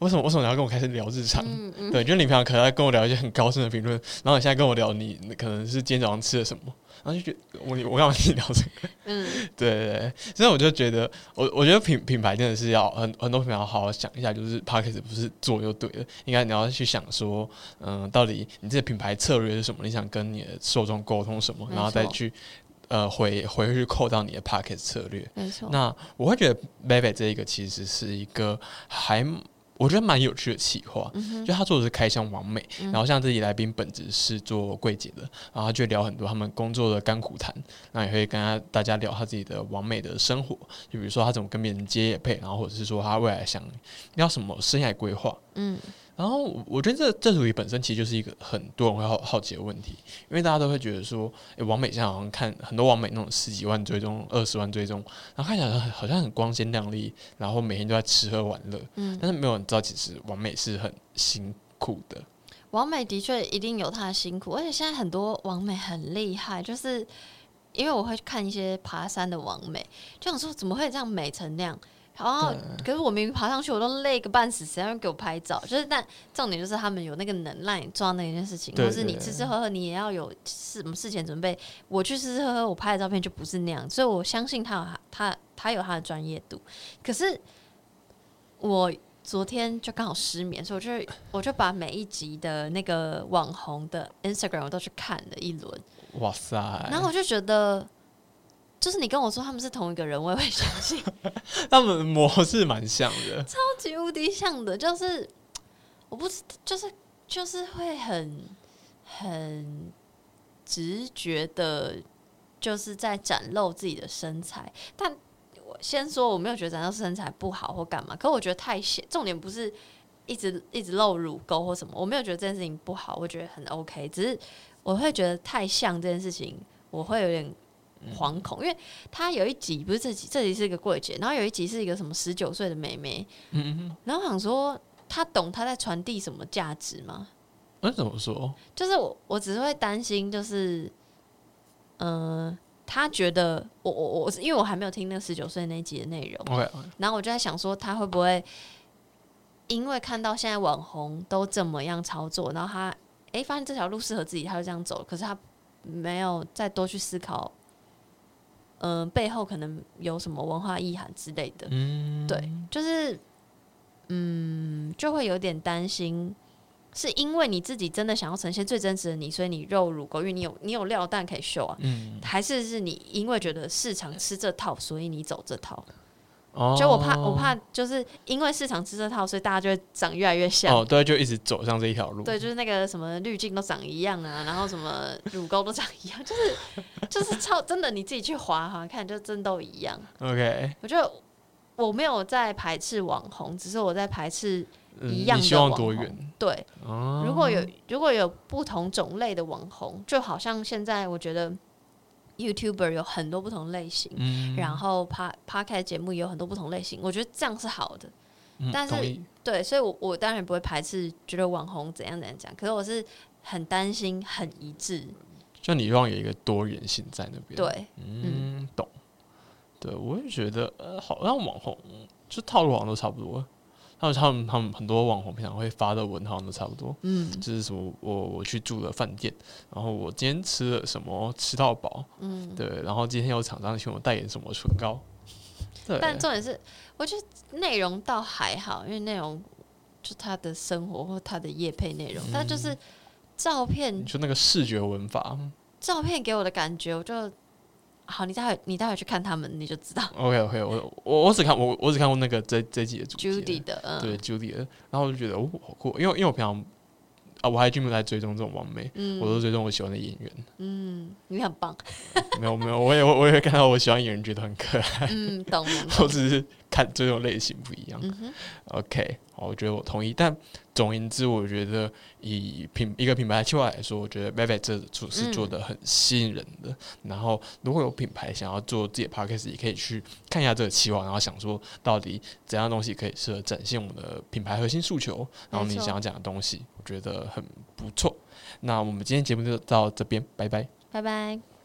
为什么为什么你要跟我开始聊日常？嗯嗯，对，就是你平常可能在跟我聊一些很高深的评论，然后你现在跟我聊你你可能是今天早上吃了什么，然后就觉得我我干嘛跟你聊这个？嗯，对对对，所以我就觉得，我我觉得品品牌真的是要很很多品牌要好好想一下，就是 p a c k a g e 不是做就对了，应该你要去想说，嗯、到底你这个品牌策略是什么？你想跟你的受众沟通什么，然后再去呃回回去扣到你的 p a c k a g e 策略。没错。那我会觉得 Baby 这一个其实是一个还我觉得蛮有趣的企划，嗯就他做的是开箱完美，然后像自己来宾本质是做柜姐的，然后他就聊很多他们工作的甘苦谈，那也会跟他大家聊他自己的完美的生活，就比如说他怎么跟别人接业配，然后或者是说他未来想要什么生涯规划，嗯，然后我我觉得这这主题本身其实就是一个很多人会好好奇的问题，因为大家都会觉得说，诶，王美现在好像看很多王美那种十几万追踪、二十万追踪，然后看起来好像很光鲜亮丽，然后每天都在吃喝玩乐，嗯但是没有人知道其实王美是很辛苦的。王美的确一定有她的辛苦，而且现在很多王美很厉害，就是因为我会看一些爬山的王美，就想说怎么会这样美成那样。然后，可是我明明爬上去，我都累个半死，谁要给我拍照？就是，但重点就是他们有那个能耐做到那一件事情，或是你吃吃喝喝，你也要有事什么事前准备。我去吃吃喝喝，我拍的照片就不是那样，所以我相信他有他他有他的专业度。可是我昨天就刚好失眠，所以我就我就把每一集的那个网红的 Instagram 我都去看了一轮。哇塞！然后我就觉得。就是你跟我说他们是同一个人，我也会相信。他们模式蛮像的，超级无敌像的。就是我不是，就是就是会很很直觉的，就是在展露自己的身材。但我先说，我没有觉得展露身材不好或干嘛。可我觉得太显，重点不是一直一直露乳沟或什么。我没有觉得这件事情不好，我觉得很 OK。只是我会觉得太像这件事情，我会有点。惶恐，因为他有一集不是这集，这集是一个柜姐，然后有一集是一个什么十九岁的妹妹，嗯然后想说他懂他在传递什么价值吗？那怎么说？就是我我只是会担心，就是嗯，他觉得我我我是因为我还没有听那个十九岁那集的内容然后我就在想说他会不会因为看到现在网红都怎么样操作，然后他哎发现这条路适合自己，他就这样走，可是他没有再多去思考。嗯，背后可能有什么文化意涵之类的，嗯，对，就是，嗯，就会有点担心，是因为你自己真的想要呈现最真实的你，所以你肉乳狗，因为你有你有料蛋可以秀啊，嗯，还是是你因为觉得市场吃这套，所以你走这套。就我怕，我怕就是因为市场吃这套，所以大家就会长越来越像。哦，对，就一直走上这一条路。对，就是那个什么滤镜都长一样啊，然后什么乳沟都长一样，就是就是超真的，你自己去划划看，就真都一样。OK，我觉得我没有在排斥网红，只是我在排斥一样的网红。对，如果有如果有不同种类的网红，就好像现在我觉得。YouTuber 有很多不同类型，然后 Pa Podcast 节目也有很多不同类型，我觉得这样是好的。但是对，所以我我当然不会排斥，觉得网红怎样怎样讲。可是我是很担心很一致，就你希望有一个多元性在那边。对，嗯，懂。对，我也觉得，呃，好像网红就套路好像都差不多。他们他们他们很多网红平常会发的文好像都差不多，嗯，就是什么我我去住了饭店，然后我今天吃了什么吃到饱，嗯，对，然后今天有厂商请我代言什么唇膏，对，但重点是我觉得内容倒还好，因为内容就他的生活或他的业配内容，但就是照片，就那个视觉文法，照片给我的感觉我就。好，你待会你待会去看他们，你就知道。OK OK，我我我只看我我只看过那个这这季的主 Judy 的，嗯，对 Judy 的，然后我就觉得哦好酷，因为因为我平常啊我还专门在追踪这种网美，嗯，我都追踪我喜欢的演员，嗯，你很棒。没有没有，我也我也会看到我喜欢演员觉得很可爱，嗯，懂。我只是看这种类型不一样。OK，好，我觉得我同意，但。总言之，我觉得以品一个品牌计划来说，我觉得 v i v 这组是做的很吸引人的。然后，如果有品牌想要做自己的 podcast，也可以去看一下这个期望，然后想说到底怎样东西可以适合展现我们的品牌核心诉求，然后你想要讲的东西，我觉得很不错。那我们今天节目就到这边，拜拜，拜拜。